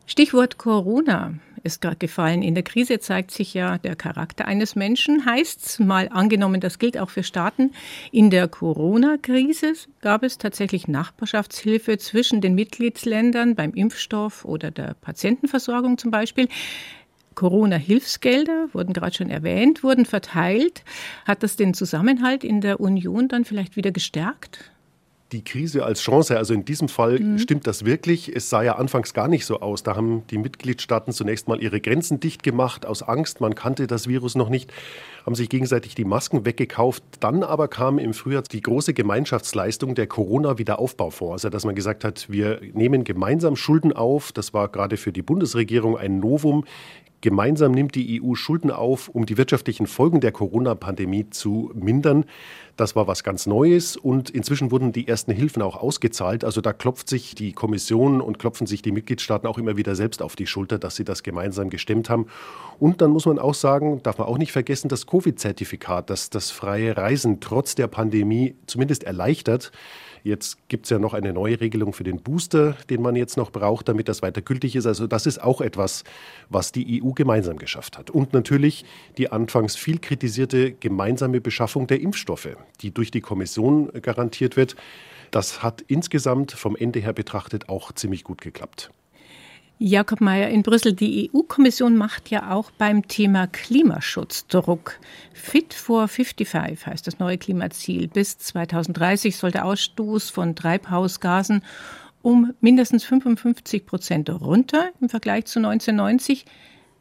Stichwort Corona ist gerade gefallen. In der Krise zeigt sich ja der Charakter eines Menschen, heißt's. Mal angenommen, das gilt auch für Staaten. In der Corona-Krise gab es tatsächlich Nachbarschaftshilfe zwischen den Mitgliedsländern beim Impfstoff oder der Patientenversorgung zum Beispiel. Corona-Hilfsgelder wurden gerade schon erwähnt, wurden verteilt. Hat das den Zusammenhalt in der Union dann vielleicht wieder gestärkt? Die Krise als Chance. Also in diesem Fall mhm. stimmt das wirklich. Es sah ja anfangs gar nicht so aus. Da haben die Mitgliedstaaten zunächst mal ihre Grenzen dicht gemacht aus Angst. Man kannte das Virus noch nicht, haben sich gegenseitig die Masken weggekauft. Dann aber kam im Frühjahr die große Gemeinschaftsleistung der Corona-Wiederaufbaufonds. Also dass man gesagt hat, wir nehmen gemeinsam Schulden auf. Das war gerade für die Bundesregierung ein Novum. Gemeinsam nimmt die EU Schulden auf, um die wirtschaftlichen Folgen der Corona-Pandemie zu mindern. Das war was ganz Neues und inzwischen wurden die ersten Hilfen auch ausgezahlt. Also da klopft sich die Kommission und klopfen sich die Mitgliedstaaten auch immer wieder selbst auf die Schulter, dass sie das gemeinsam gestemmt haben. Und dann muss man auch sagen, darf man auch nicht vergessen, das Covid-Zertifikat, das das freie Reisen trotz der Pandemie zumindest erleichtert. Jetzt gibt es ja noch eine neue Regelung für den Booster, den man jetzt noch braucht, damit das weiter gültig ist. Also das ist auch etwas, was die EU gemeinsam geschafft hat. Und natürlich die anfangs viel kritisierte gemeinsame Beschaffung der Impfstoffe, die durch die Kommission garantiert wird. Das hat insgesamt vom Ende her betrachtet auch ziemlich gut geklappt. Jakob Mayer in Brüssel. Die EU-Kommission macht ja auch beim Thema Klimaschutz Druck. Fit for 55 heißt das neue Klimaziel. Bis 2030 soll der Ausstoß von Treibhausgasen um mindestens 55 Prozent runter im Vergleich zu 1990.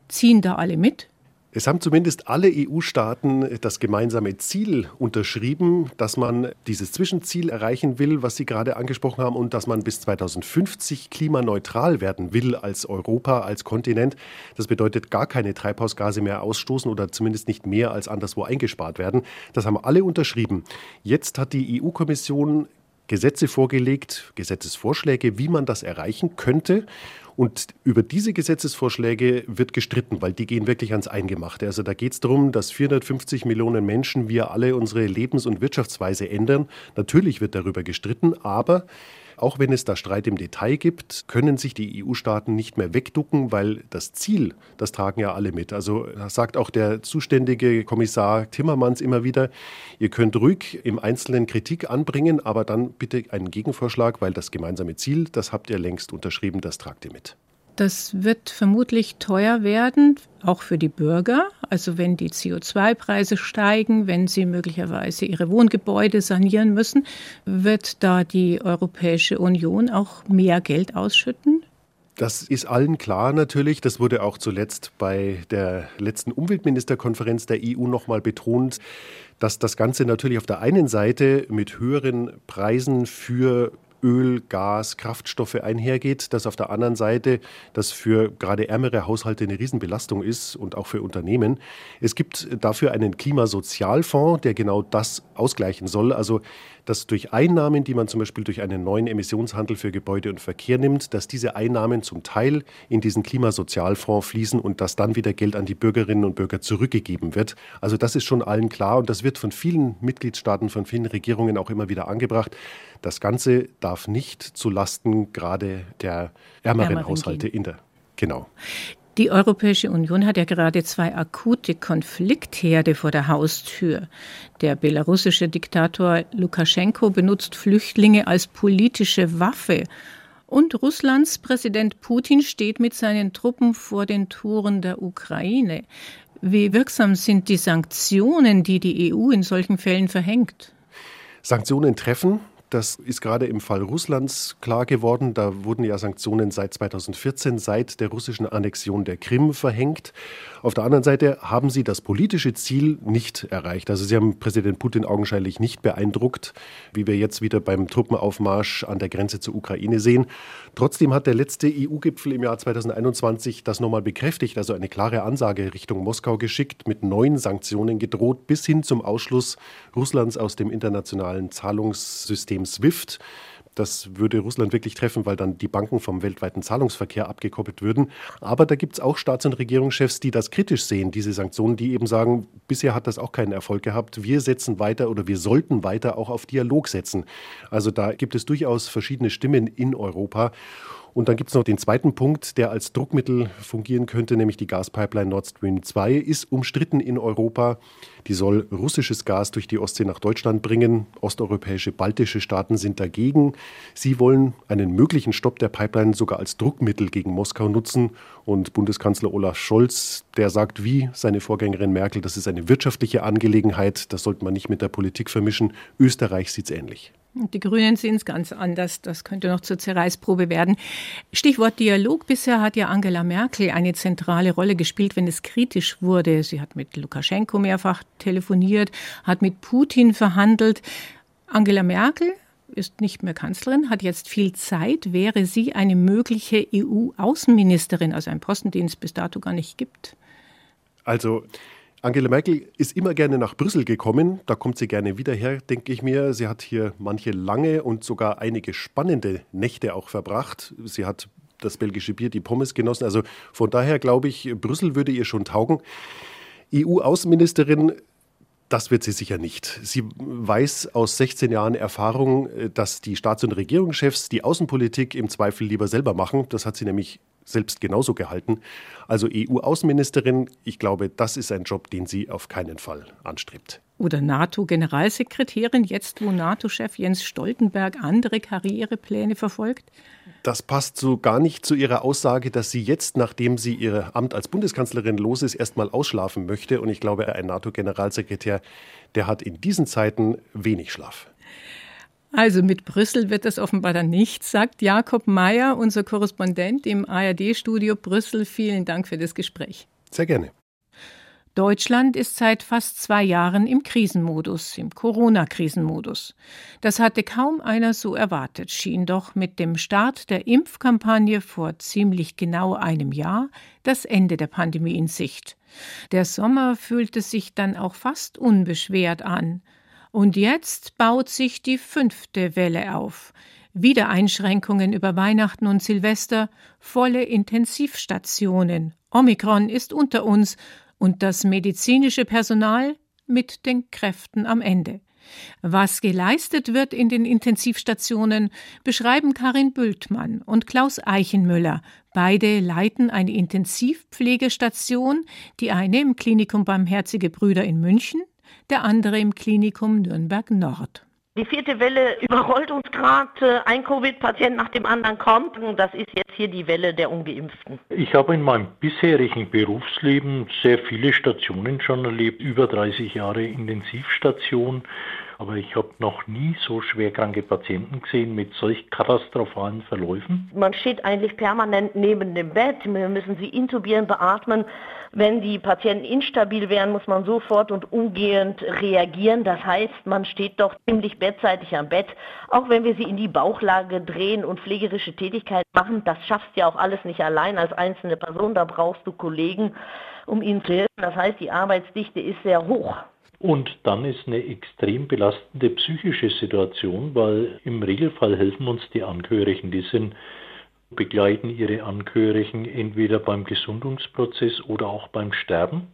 Ziehen da alle mit? Es haben zumindest alle EU-Staaten das gemeinsame Ziel unterschrieben, dass man dieses Zwischenziel erreichen will, was Sie gerade angesprochen haben, und dass man bis 2050 klimaneutral werden will als Europa, als Kontinent. Das bedeutet gar keine Treibhausgase mehr ausstoßen oder zumindest nicht mehr als anderswo eingespart werden. Das haben alle unterschrieben. Jetzt hat die EU-Kommission Gesetze vorgelegt, Gesetzesvorschläge, wie man das erreichen könnte. Und über diese Gesetzesvorschläge wird gestritten, weil die gehen wirklich ans Eingemachte. Also da geht es darum, dass 450 Millionen Menschen wir alle unsere Lebens- und Wirtschaftsweise ändern. Natürlich wird darüber gestritten, aber auch wenn es da Streit im Detail gibt, können sich die EU-Staaten nicht mehr wegducken, weil das Ziel, das tragen ja alle mit. Also das sagt auch der zuständige Kommissar Timmermans immer wieder, ihr könnt ruhig im Einzelnen Kritik anbringen, aber dann bitte einen Gegenvorschlag, weil das gemeinsame Ziel, das habt ihr längst unterschrieben, das tragt ihr mit. Das wird vermutlich teuer werden, auch für die Bürger. Also wenn die CO2-Preise steigen, wenn sie möglicherweise ihre Wohngebäude sanieren müssen, wird da die Europäische Union auch mehr Geld ausschütten? Das ist allen klar natürlich. Das wurde auch zuletzt bei der letzten Umweltministerkonferenz der EU nochmal betont, dass das Ganze natürlich auf der einen Seite mit höheren Preisen für Öl, Gas, Kraftstoffe einhergeht, dass auf der anderen Seite das für gerade ärmere Haushalte eine Riesenbelastung ist und auch für Unternehmen. Es gibt dafür einen Klimasozialfonds, der genau das ausgleichen soll. Also dass durch Einnahmen, die man zum Beispiel durch einen neuen Emissionshandel für Gebäude und Verkehr nimmt, dass diese Einnahmen zum Teil in diesen Klimasozialfonds fließen und dass dann wieder Geld an die Bürgerinnen und Bürger zurückgegeben wird. Also das ist schon allen klar und das wird von vielen Mitgliedstaaten, von vielen Regierungen auch immer wieder angebracht. Das Ganze darf nicht zu Lasten gerade der ärmeren, ärmeren Haushalte gehen. in der Genau. Die Europäische Union hat ja gerade zwei akute Konfliktherde vor der Haustür. Der belarussische Diktator Lukaschenko benutzt Flüchtlinge als politische Waffe. Und Russlands Präsident Putin steht mit seinen Truppen vor den Toren der Ukraine. Wie wirksam sind die Sanktionen, die die EU in solchen Fällen verhängt? Sanktionen treffen, das ist gerade im Fall Russlands klar geworden. Da wurden ja Sanktionen seit 2014, seit der russischen Annexion der Krim verhängt. Auf der anderen Seite haben sie das politische Ziel nicht erreicht. Also sie haben Präsident Putin augenscheinlich nicht beeindruckt, wie wir jetzt wieder beim Truppenaufmarsch an der Grenze zur Ukraine sehen. Trotzdem hat der letzte EU-Gipfel im Jahr 2021 das nochmal bekräftigt, also eine klare Ansage Richtung Moskau geschickt, mit neuen Sanktionen gedroht, bis hin zum Ausschluss Russlands aus dem internationalen Zahlungssystem SWIFT. Das würde Russland wirklich treffen, weil dann die Banken vom weltweiten Zahlungsverkehr abgekoppelt würden. Aber da gibt es auch Staats- und Regierungschefs, die das kritisch sehen, diese Sanktionen, die eben sagen, bisher hat das auch keinen Erfolg gehabt. Wir setzen weiter oder wir sollten weiter auch auf Dialog setzen. Also da gibt es durchaus verschiedene Stimmen in Europa. Und dann gibt es noch den zweiten Punkt, der als Druckmittel fungieren könnte, nämlich die Gaspipeline Nord Stream 2 ist umstritten in Europa. Die soll russisches Gas durch die Ostsee nach Deutschland bringen. Osteuropäische, baltische Staaten sind dagegen. Sie wollen einen möglichen Stopp der Pipeline sogar als Druckmittel gegen Moskau nutzen. Und Bundeskanzler Olaf Scholz, der sagt wie seine Vorgängerin Merkel, das ist eine wirtschaftliche Angelegenheit, das sollte man nicht mit der Politik vermischen. Österreich sieht es ähnlich. Die Grünen sehen es ganz anders. Das könnte noch zur Zerreißprobe werden. Stichwort Dialog. Bisher hat ja Angela Merkel eine zentrale Rolle gespielt, wenn es kritisch wurde. Sie hat mit Lukaschenko mehrfach telefoniert, hat mit Putin verhandelt. Angela Merkel ist nicht mehr Kanzlerin, hat jetzt viel Zeit. Wäre sie eine mögliche EU-Außenministerin, also ein Posten, den es bis dato gar nicht gibt? Also Angela Merkel ist immer gerne nach Brüssel gekommen. Da kommt sie gerne wieder her, denke ich mir. Sie hat hier manche lange und sogar einige spannende Nächte auch verbracht. Sie hat das belgische Bier, die Pommes genossen. Also von daher glaube ich, Brüssel würde ihr schon taugen. EU-Außenministerin das wird sie sicher nicht. Sie weiß aus 16 Jahren Erfahrung, dass die Staats- und Regierungschefs die Außenpolitik im Zweifel lieber selber machen. Das hat sie nämlich selbst genauso gehalten. Also EU-Außenministerin, ich glaube, das ist ein Job, den sie auf keinen Fall anstrebt. Oder NATO-Generalsekretärin, jetzt wo NATO-Chef Jens Stoltenberg andere Karrierepläne verfolgt? Das passt so gar nicht zu ihrer Aussage, dass sie jetzt, nachdem sie ihr Amt als Bundeskanzlerin los ist, erstmal ausschlafen möchte. Und ich glaube, ein NATO-Generalsekretär, der hat in diesen Zeiten wenig Schlaf. Also mit Brüssel wird das offenbar dann nichts, sagt Jakob Mayer, unser Korrespondent im ARD-Studio Brüssel. Vielen Dank für das Gespräch. Sehr gerne. Deutschland ist seit fast zwei Jahren im Krisenmodus, im Corona-Krisenmodus. Das hatte kaum einer so erwartet, schien doch mit dem Start der Impfkampagne vor ziemlich genau einem Jahr das Ende der Pandemie in Sicht. Der Sommer fühlte sich dann auch fast unbeschwert an. Und jetzt baut sich die fünfte Welle auf. Wieder Einschränkungen über Weihnachten und Silvester, volle Intensivstationen. Omikron ist unter uns und das medizinische Personal mit den Kräften am Ende. Was geleistet wird in den Intensivstationen, beschreiben Karin Bültmann und Klaus Eichenmüller. Beide leiten eine Intensivpflegestation, die eine im Klinikum Barmherzige Brüder in München, der andere im Klinikum Nürnberg Nord. Die vierte Welle überrollt uns gerade. Ein Covid-Patient nach dem anderen kommt. Das ist jetzt hier die Welle der Ungeimpften? Ich habe in meinem bisherigen Berufsleben sehr viele Stationen schon erlebt, über 30 Jahre Intensivstation. Aber ich habe noch nie so schwerkranke Patienten gesehen mit solch katastrophalen Verläufen. Man steht eigentlich permanent neben dem Bett. Wir müssen sie intubieren, beatmen. Wenn die Patienten instabil werden, muss man sofort und umgehend reagieren. Das heißt, man steht doch ziemlich bettseitig am Bett. Auch wenn wir sie in die Bauchlage drehen und pflegerische Tätigkeit machen, das schaffst du ja auch alles nicht allein als einzelne Person. Da brauchst du Kollegen, um ihnen zu helfen. Das heißt, die Arbeitsdichte ist sehr hoch. Und dann ist eine extrem belastende psychische Situation, weil im Regelfall helfen uns die Angehörigen. Die sind begleiten ihre Angehörigen entweder beim Gesundungsprozess oder auch beim Sterben.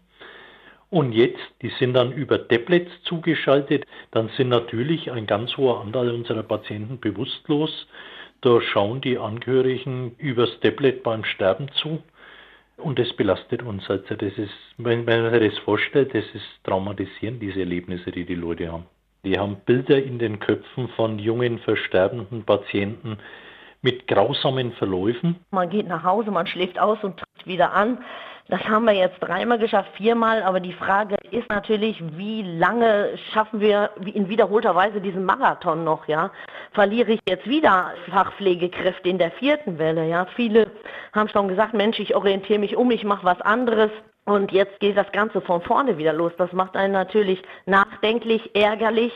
Und jetzt, die sind dann über Tablets zugeschaltet, dann sind natürlich ein ganz hoher Anteil unserer Patienten bewusstlos. Da schauen die Angehörigen übers Tablet beim Sterben zu. Und das belastet uns. Also das ist, wenn, man sich das vorstellt, das ist traumatisierend, diese Erlebnisse, die die Leute haben. Die haben Bilder in den Köpfen von jungen, versterbenden Patienten, mit grausamen Verläufen. Man geht nach Hause, man schläft aus und tritt wieder an. Das haben wir jetzt dreimal geschafft, viermal, aber die Frage ist natürlich, wie lange schaffen wir in wiederholter Weise diesen Marathon noch, ja? Verliere ich jetzt wieder Fachpflegekräfte in der vierten Welle, ja? Viele haben schon gesagt, Mensch, ich orientiere mich um, ich mache was anderes. Und jetzt geht das Ganze von vorne wieder los. Das macht einen natürlich nachdenklich, ärgerlich.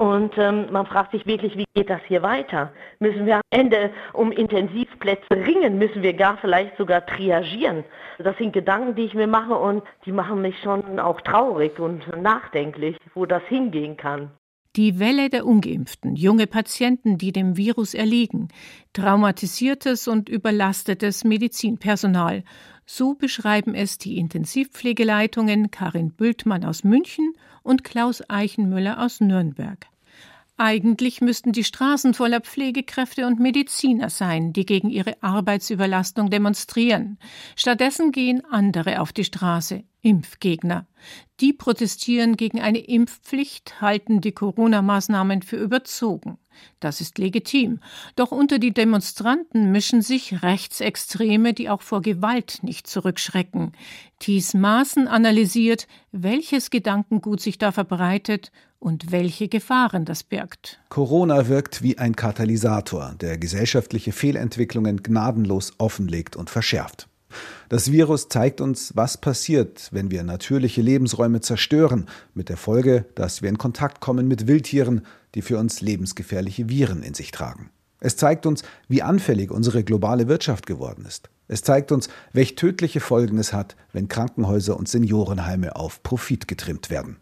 Und ähm, man fragt sich wirklich, wie geht das hier weiter? Müssen wir am Ende um Intensivplätze ringen? Müssen wir gar vielleicht sogar triagieren? Das sind Gedanken, die ich mir mache und die machen mich schon auch traurig und nachdenklich, wo das hingehen kann. Die Welle der ungeimpften, junge Patienten, die dem Virus erliegen, traumatisiertes und überlastetes Medizinpersonal. So beschreiben es die Intensivpflegeleitungen Karin Bültmann aus München und Klaus Eichenmüller aus Nürnberg. Eigentlich müssten die Straßen voller Pflegekräfte und Mediziner sein, die gegen ihre Arbeitsüberlastung demonstrieren. Stattdessen gehen andere auf die Straße, Impfgegner. Die protestieren gegen eine Impfpflicht, halten die Corona-Maßnahmen für überzogen. Das ist legitim. Doch unter die Demonstranten mischen sich Rechtsextreme, die auch vor Gewalt nicht zurückschrecken. Thies Maaßen analysiert, welches Gedankengut sich da verbreitet und welche Gefahren das birgt. Corona wirkt wie ein Katalysator, der gesellschaftliche Fehlentwicklungen gnadenlos offenlegt und verschärft. Das Virus zeigt uns, was passiert, wenn wir natürliche Lebensräume zerstören, mit der Folge, dass wir in Kontakt kommen mit Wildtieren, die für uns lebensgefährliche Viren in sich tragen. Es zeigt uns, wie anfällig unsere globale Wirtschaft geworden ist. Es zeigt uns, welch tödliche Folgen es hat, wenn Krankenhäuser und Seniorenheime auf Profit getrimmt werden.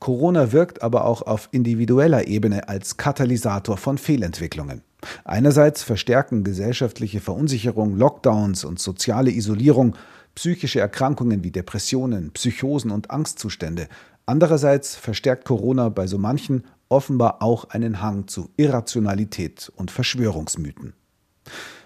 Corona wirkt aber auch auf individueller Ebene als Katalysator von Fehlentwicklungen. Einerseits verstärken gesellschaftliche Verunsicherung, Lockdowns und soziale Isolierung psychische Erkrankungen wie Depressionen, Psychosen und Angstzustände. Andererseits verstärkt Corona bei so manchen offenbar auch einen Hang zu Irrationalität und Verschwörungsmythen.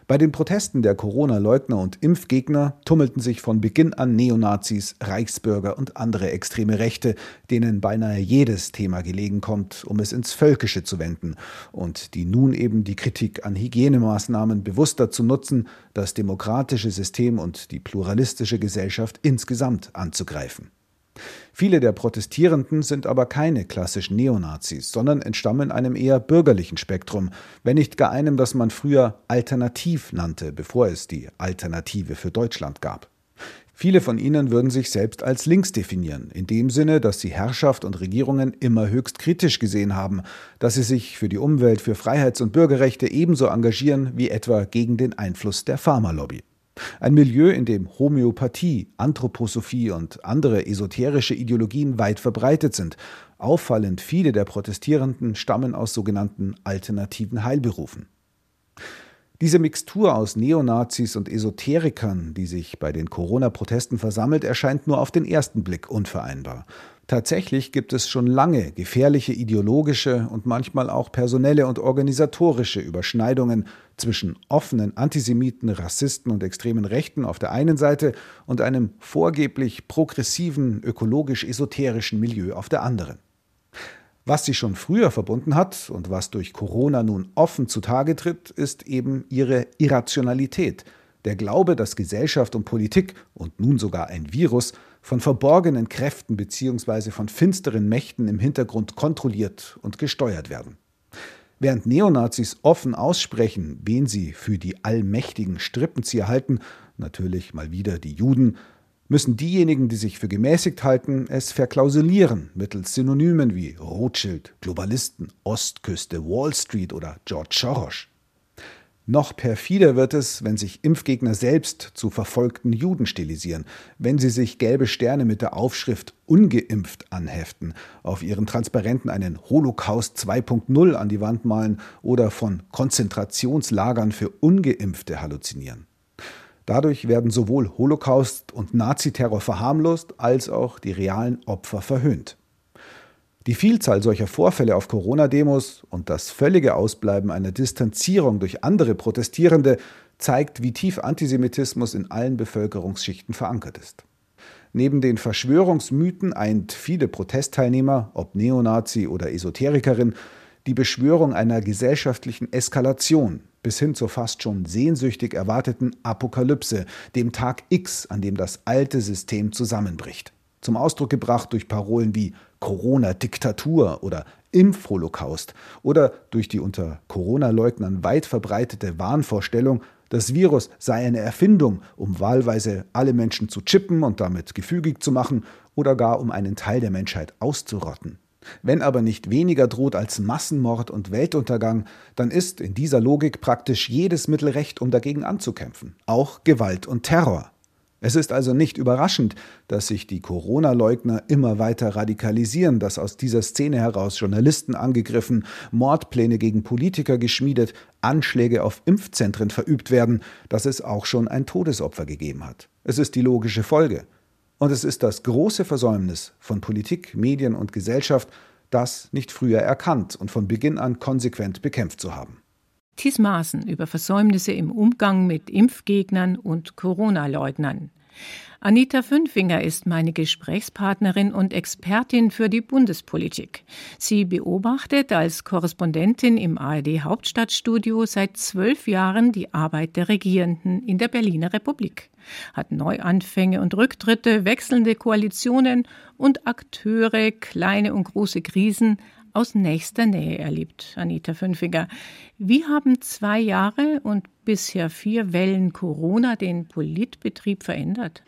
Bei den Protesten der Corona-Leugner und Impfgegner tummelten sich von Beginn an Neonazis, Reichsbürger und andere extreme Rechte, denen beinahe jedes Thema gelegen kommt, um es ins Völkische zu wenden und die nun eben die Kritik an Hygienemaßnahmen bewusster zu nutzen, das demokratische System und die pluralistische Gesellschaft insgesamt anzugreifen. Viele der Protestierenden sind aber keine klassischen Neonazis, sondern entstammen einem eher bürgerlichen Spektrum, wenn nicht gar einem, das man früher Alternativ nannte, bevor es die Alternative für Deutschland gab. Viele von ihnen würden sich selbst als links definieren, in dem Sinne, dass sie Herrschaft und Regierungen immer höchst kritisch gesehen haben, dass sie sich für die Umwelt, für Freiheits- und Bürgerrechte ebenso engagieren wie etwa gegen den Einfluss der Pharmalobby. Ein Milieu, in dem Homöopathie, Anthroposophie und andere esoterische Ideologien weit verbreitet sind. Auffallend viele der Protestierenden stammen aus sogenannten alternativen Heilberufen. Diese Mixtur aus Neonazis und Esoterikern, die sich bei den Corona-Protesten versammelt, erscheint nur auf den ersten Blick unvereinbar. Tatsächlich gibt es schon lange gefährliche ideologische und manchmal auch personelle und organisatorische Überschneidungen zwischen offenen Antisemiten, Rassisten und extremen Rechten auf der einen Seite und einem vorgeblich progressiven, ökologisch-esoterischen Milieu auf der anderen. Was sie schon früher verbunden hat und was durch Corona nun offen zutage tritt, ist eben ihre Irrationalität. Der Glaube, dass Gesellschaft und Politik und nun sogar ein Virus von verborgenen Kräften bzw. von finsteren Mächten im Hintergrund kontrolliert und gesteuert werden. Während Neonazis offen aussprechen, wen sie für die allmächtigen Strippenzieher halten, natürlich mal wieder die Juden, müssen diejenigen, die sich für gemäßigt halten, es verklausulieren mittels Synonymen wie Rothschild, Globalisten, Ostküste, Wall Street oder George Soros. Noch perfider wird es, wenn sich Impfgegner selbst zu verfolgten Juden stilisieren, wenn sie sich gelbe Sterne mit der Aufschrift ungeimpft anheften, auf ihren Transparenten einen Holocaust 2.0 an die Wand malen oder von Konzentrationslagern für ungeimpfte halluzinieren. Dadurch werden sowohl Holocaust und Naziterror verharmlost als auch die realen Opfer verhöhnt. Die Vielzahl solcher Vorfälle auf Corona-Demos und das völlige Ausbleiben einer Distanzierung durch andere Protestierende zeigt, wie tief Antisemitismus in allen Bevölkerungsschichten verankert ist. Neben den Verschwörungsmythen eint viele Protestteilnehmer, ob Neonazi oder Esoterikerin, die Beschwörung einer gesellschaftlichen Eskalation bis hin zur fast schon sehnsüchtig erwarteten Apokalypse, dem Tag X, an dem das alte System zusammenbricht. Zum Ausdruck gebracht durch Parolen wie Corona-Diktatur oder Impfholocaust oder durch die unter Corona-Leugnern weit verbreitete Wahnvorstellung, das Virus sei eine Erfindung, um wahlweise alle Menschen zu chippen und damit gefügig zu machen oder gar um einen Teil der Menschheit auszurotten. Wenn aber nicht weniger droht als Massenmord und Weltuntergang, dann ist in dieser Logik praktisch jedes Mittel recht, um dagegen anzukämpfen, auch Gewalt und Terror. Es ist also nicht überraschend, dass sich die Corona-Leugner immer weiter radikalisieren, dass aus dieser Szene heraus Journalisten angegriffen, Mordpläne gegen Politiker geschmiedet, Anschläge auf Impfzentren verübt werden, dass es auch schon ein Todesopfer gegeben hat. Es ist die logische Folge. Und es ist das große Versäumnis von Politik, Medien und Gesellschaft, das nicht früher erkannt und von Beginn an konsequent bekämpft zu haben. Thies Maaßen über Versäumnisse im Umgang mit Impfgegnern und Corona-Leugnern. Anita Fünfinger ist meine Gesprächspartnerin und Expertin für die Bundespolitik. Sie beobachtet als Korrespondentin im ARD Hauptstadtstudio seit zwölf Jahren die Arbeit der Regierenden in der Berliner Republik, hat Neuanfänge und Rücktritte, wechselnde Koalitionen und Akteure, kleine und große Krisen aus nächster Nähe erlebt, Anita Fünfinger. Wie haben zwei Jahre und bisher vier Wellen Corona den Politbetrieb verändert?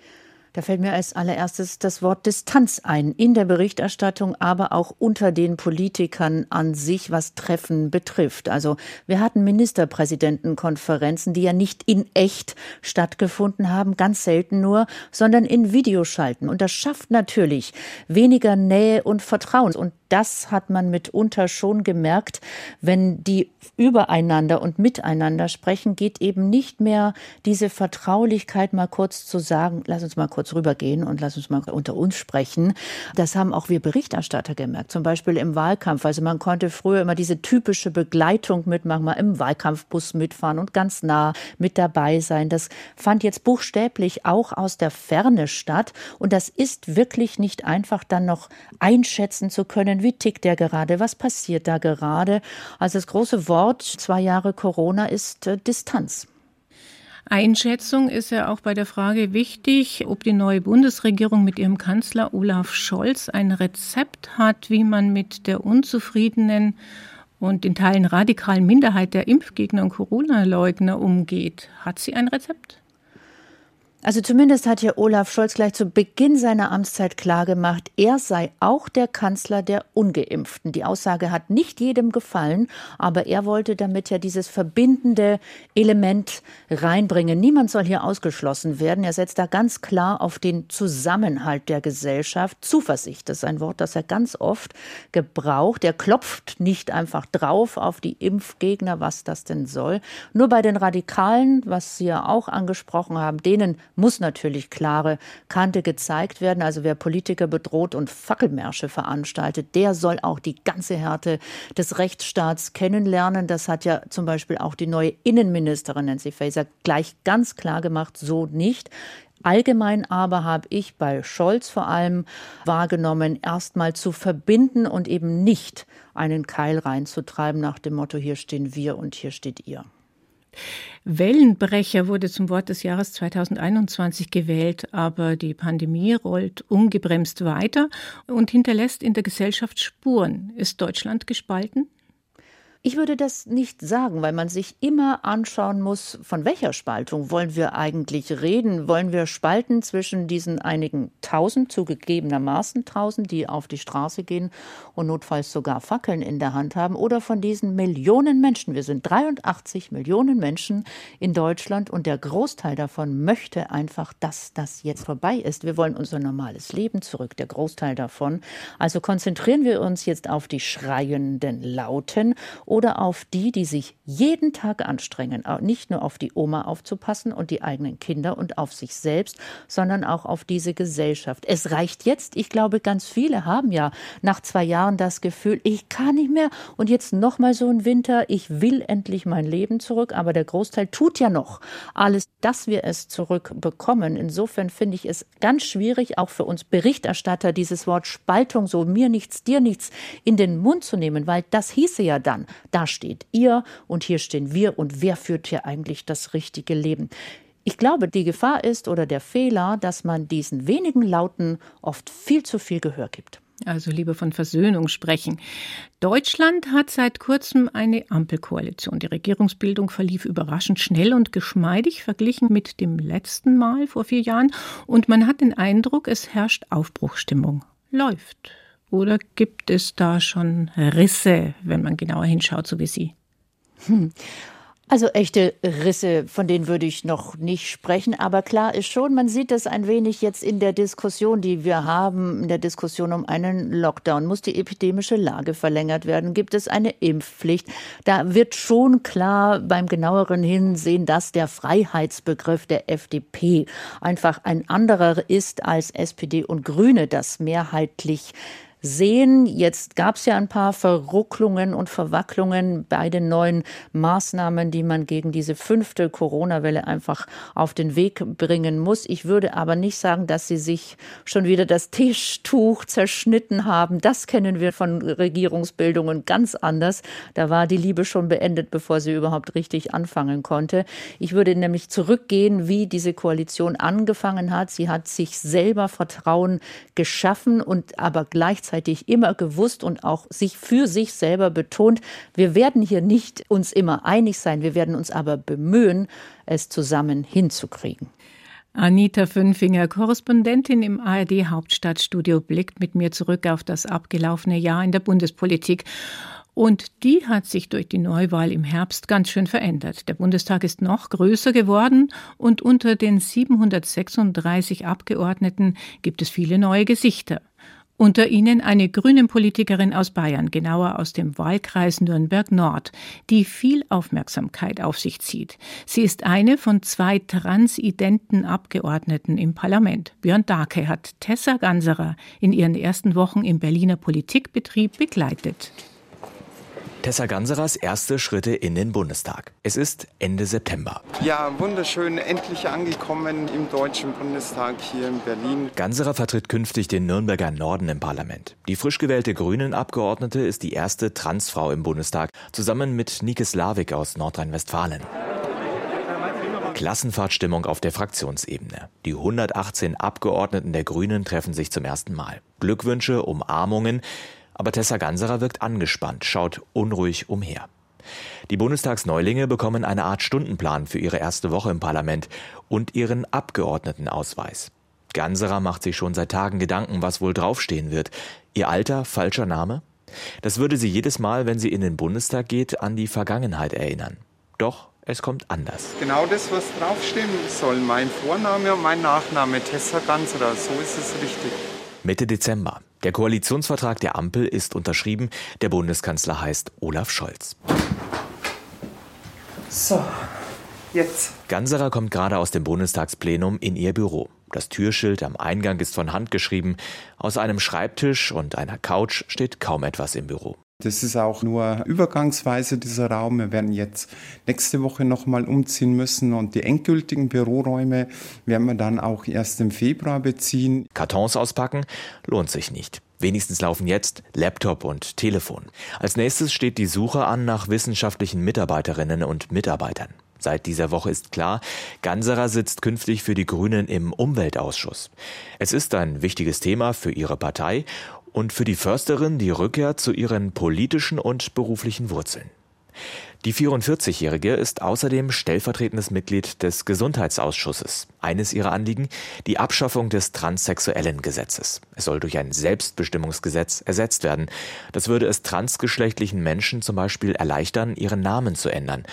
Da fällt mir als allererstes das Wort Distanz ein, in der Berichterstattung, aber auch unter den Politikern an sich, was Treffen betrifft. Also wir hatten Ministerpräsidentenkonferenzen, die ja nicht in echt stattgefunden haben, ganz selten nur, sondern in Videoschalten. Und das schafft natürlich weniger Nähe und Vertrauen. Und das hat man mitunter schon gemerkt, wenn die übereinander und miteinander sprechen, geht eben nicht mehr diese Vertraulichkeit mal kurz zu sagen, lass uns mal kurz rübergehen und lass uns mal unter uns sprechen. Das haben auch wir Berichterstatter gemerkt, zum Beispiel im Wahlkampf. Also man konnte früher immer diese typische Begleitung mitmachen, mal im Wahlkampfbus mitfahren und ganz nah mit dabei sein. Das fand jetzt buchstäblich auch aus der Ferne statt. Und das ist wirklich nicht einfach dann noch einschätzen zu können, wie tickt der gerade? Was passiert da gerade? Also das große Wort zwei Jahre Corona ist äh, Distanz. Einschätzung ist ja auch bei der Frage wichtig, ob die neue Bundesregierung mit ihrem Kanzler Olaf Scholz ein Rezept hat, wie man mit der unzufriedenen und in Teilen radikalen Minderheit der Impfgegner und Corona-Leugner umgeht. Hat sie ein Rezept? Also zumindest hat hier Olaf Scholz gleich zu Beginn seiner Amtszeit klargemacht, er sei auch der Kanzler der ungeimpften. Die Aussage hat nicht jedem gefallen, aber er wollte damit ja dieses verbindende Element reinbringen. Niemand soll hier ausgeschlossen werden. Er setzt da ganz klar auf den Zusammenhalt der Gesellschaft. Zuversicht ist ein Wort, das er ganz oft gebraucht. Er klopft nicht einfach drauf auf die Impfgegner, was das denn soll. Nur bei den Radikalen, was Sie ja auch angesprochen haben, denen muss natürlich klare Kante gezeigt werden. Also wer Politiker bedroht und Fackelmärsche veranstaltet, der soll auch die ganze Härte des Rechtsstaats kennenlernen. Das hat ja zum Beispiel auch die neue Innenministerin Nancy Faeser gleich ganz klar gemacht, so nicht. Allgemein aber habe ich bei Scholz vor allem wahrgenommen, erstmal zu verbinden und eben nicht einen Keil reinzutreiben nach dem Motto, hier stehen wir und hier steht ihr. Wellenbrecher wurde zum Wort des Jahres 2021 gewählt, aber die Pandemie rollt ungebremst weiter und hinterlässt in der Gesellschaft Spuren. Ist Deutschland gespalten? Ich würde das nicht sagen, weil man sich immer anschauen muss, von welcher Spaltung wollen wir eigentlich reden? Wollen wir spalten zwischen diesen einigen tausend, zugegebenermaßen tausend, die auf die Straße gehen und notfalls sogar Fackeln in der Hand haben, oder von diesen Millionen Menschen? Wir sind 83 Millionen Menschen in Deutschland und der Großteil davon möchte einfach, dass das jetzt vorbei ist. Wir wollen unser normales Leben zurück, der Großteil davon. Also konzentrieren wir uns jetzt auf die schreienden Lauten oder auf die, die sich jeden Tag anstrengen, nicht nur auf die Oma aufzupassen und die eigenen Kinder und auf sich selbst, sondern auch auf diese Gesellschaft. Es reicht jetzt, ich glaube, ganz viele haben ja nach zwei Jahren das Gefühl, ich kann nicht mehr und jetzt noch mal so ein Winter, ich will endlich mein Leben zurück, aber der Großteil tut ja noch alles, dass wir es zurückbekommen. Insofern finde ich es ganz schwierig, auch für uns Berichterstatter, dieses Wort Spaltung, so mir nichts, dir nichts, in den Mund zu nehmen, weil das hieße ja dann, da steht ihr und hier stehen wir und wer führt hier eigentlich das richtige Leben? Ich glaube, die Gefahr ist oder der Fehler, dass man diesen wenigen Lauten oft viel zu viel Gehör gibt. Also lieber von Versöhnung sprechen. Deutschland hat seit kurzem eine Ampelkoalition. Die Regierungsbildung verlief überraschend schnell und geschmeidig verglichen mit dem letzten Mal vor vier Jahren. Und man hat den Eindruck, es herrscht Aufbruchstimmung. Läuft. Oder gibt es da schon Risse, wenn man genauer hinschaut, so wie Sie? Hm. Also echte Risse, von denen würde ich noch nicht sprechen. Aber klar ist schon, man sieht das ein wenig jetzt in der Diskussion, die wir haben, in der Diskussion um einen Lockdown. Muss die epidemische Lage verlängert werden? Gibt es eine Impfpflicht? Da wird schon klar beim genaueren Hinsehen, dass der Freiheitsbegriff der FDP einfach ein anderer ist als SPD und Grüne, das mehrheitlich sehen. Jetzt gab es ja ein paar Verrucklungen und Verwacklungen bei den neuen Maßnahmen, die man gegen diese fünfte Corona-Welle einfach auf den Weg bringen muss. Ich würde aber nicht sagen, dass sie sich schon wieder das Tischtuch zerschnitten haben. Das kennen wir von Regierungsbildungen ganz anders. Da war die Liebe schon beendet, bevor sie überhaupt richtig anfangen konnte. Ich würde nämlich zurückgehen, wie diese Koalition angefangen hat. Sie hat sich selber Vertrauen geschaffen und aber gleichzeitig gleichzeitig immer gewusst und auch sich für sich selber betont, wir werden hier nicht uns immer einig sein, wir werden uns aber bemühen, es zusammen hinzukriegen. Anita Fünfinger, Korrespondentin im ARD Hauptstadtstudio, blickt mit mir zurück auf das abgelaufene Jahr in der Bundespolitik. Und die hat sich durch die Neuwahl im Herbst ganz schön verändert. Der Bundestag ist noch größer geworden und unter den 736 Abgeordneten gibt es viele neue Gesichter. Unter ihnen eine Grünen-Politikerin aus Bayern, genauer aus dem Wahlkreis Nürnberg Nord, die viel Aufmerksamkeit auf sich zieht. Sie ist eine von zwei transidenten Abgeordneten im Parlament. Björn Darke hat Tessa Ganserer in ihren ersten Wochen im Berliner Politikbetrieb begleitet. Tessa Ganserers erste Schritte in den Bundestag. Es ist Ende September. Ja, wunderschön, endlich angekommen im Deutschen Bundestag hier in Berlin. Ganserer vertritt künftig den Nürnberger Norden im Parlament. Die frisch gewählte Grünen-Abgeordnete ist die erste Transfrau im Bundestag, zusammen mit Nike Slavik aus Nordrhein-Westfalen. Klassenfahrtstimmung auf der Fraktionsebene. Die 118 Abgeordneten der Grünen treffen sich zum ersten Mal. Glückwünsche, Umarmungen. Aber Tessa Ganserer wirkt angespannt, schaut unruhig umher. Die Bundestagsneulinge bekommen eine Art Stundenplan für ihre erste Woche im Parlament und ihren Abgeordnetenausweis. Ganserer macht sich schon seit Tagen Gedanken, was wohl draufstehen wird. Ihr Alter, falscher Name? Das würde sie jedes Mal, wenn sie in den Bundestag geht, an die Vergangenheit erinnern. Doch es kommt anders. Genau das, was draufstehen soll. Mein Vorname und mein Nachname, Tessa Ganserer, so ist es richtig. Mitte Dezember. Der Koalitionsvertrag der Ampel ist unterschrieben. Der Bundeskanzler heißt Olaf Scholz. So, jetzt. Ganserer kommt gerade aus dem Bundestagsplenum in ihr Büro. Das Türschild am Eingang ist von Hand geschrieben. Aus einem Schreibtisch und einer Couch steht kaum etwas im Büro. Das ist auch nur übergangsweise dieser Raum. Wir werden jetzt nächste Woche nochmal umziehen müssen und die endgültigen Büroräume werden wir dann auch erst im Februar beziehen. Kartons auspacken lohnt sich nicht. Wenigstens laufen jetzt Laptop und Telefon. Als nächstes steht die Suche an nach wissenschaftlichen Mitarbeiterinnen und Mitarbeitern. Seit dieser Woche ist klar, Ganserer sitzt künftig für die Grünen im Umweltausschuss. Es ist ein wichtiges Thema für ihre Partei und für die Försterin die Rückkehr zu ihren politischen und beruflichen Wurzeln. Die 44-Jährige ist außerdem stellvertretendes Mitglied des Gesundheitsausschusses. Eines ihrer Anliegen die Abschaffung des transsexuellen Gesetzes. Es soll durch ein Selbstbestimmungsgesetz ersetzt werden. Das würde es transgeschlechtlichen Menschen zum Beispiel erleichtern, ihren Namen zu ändern.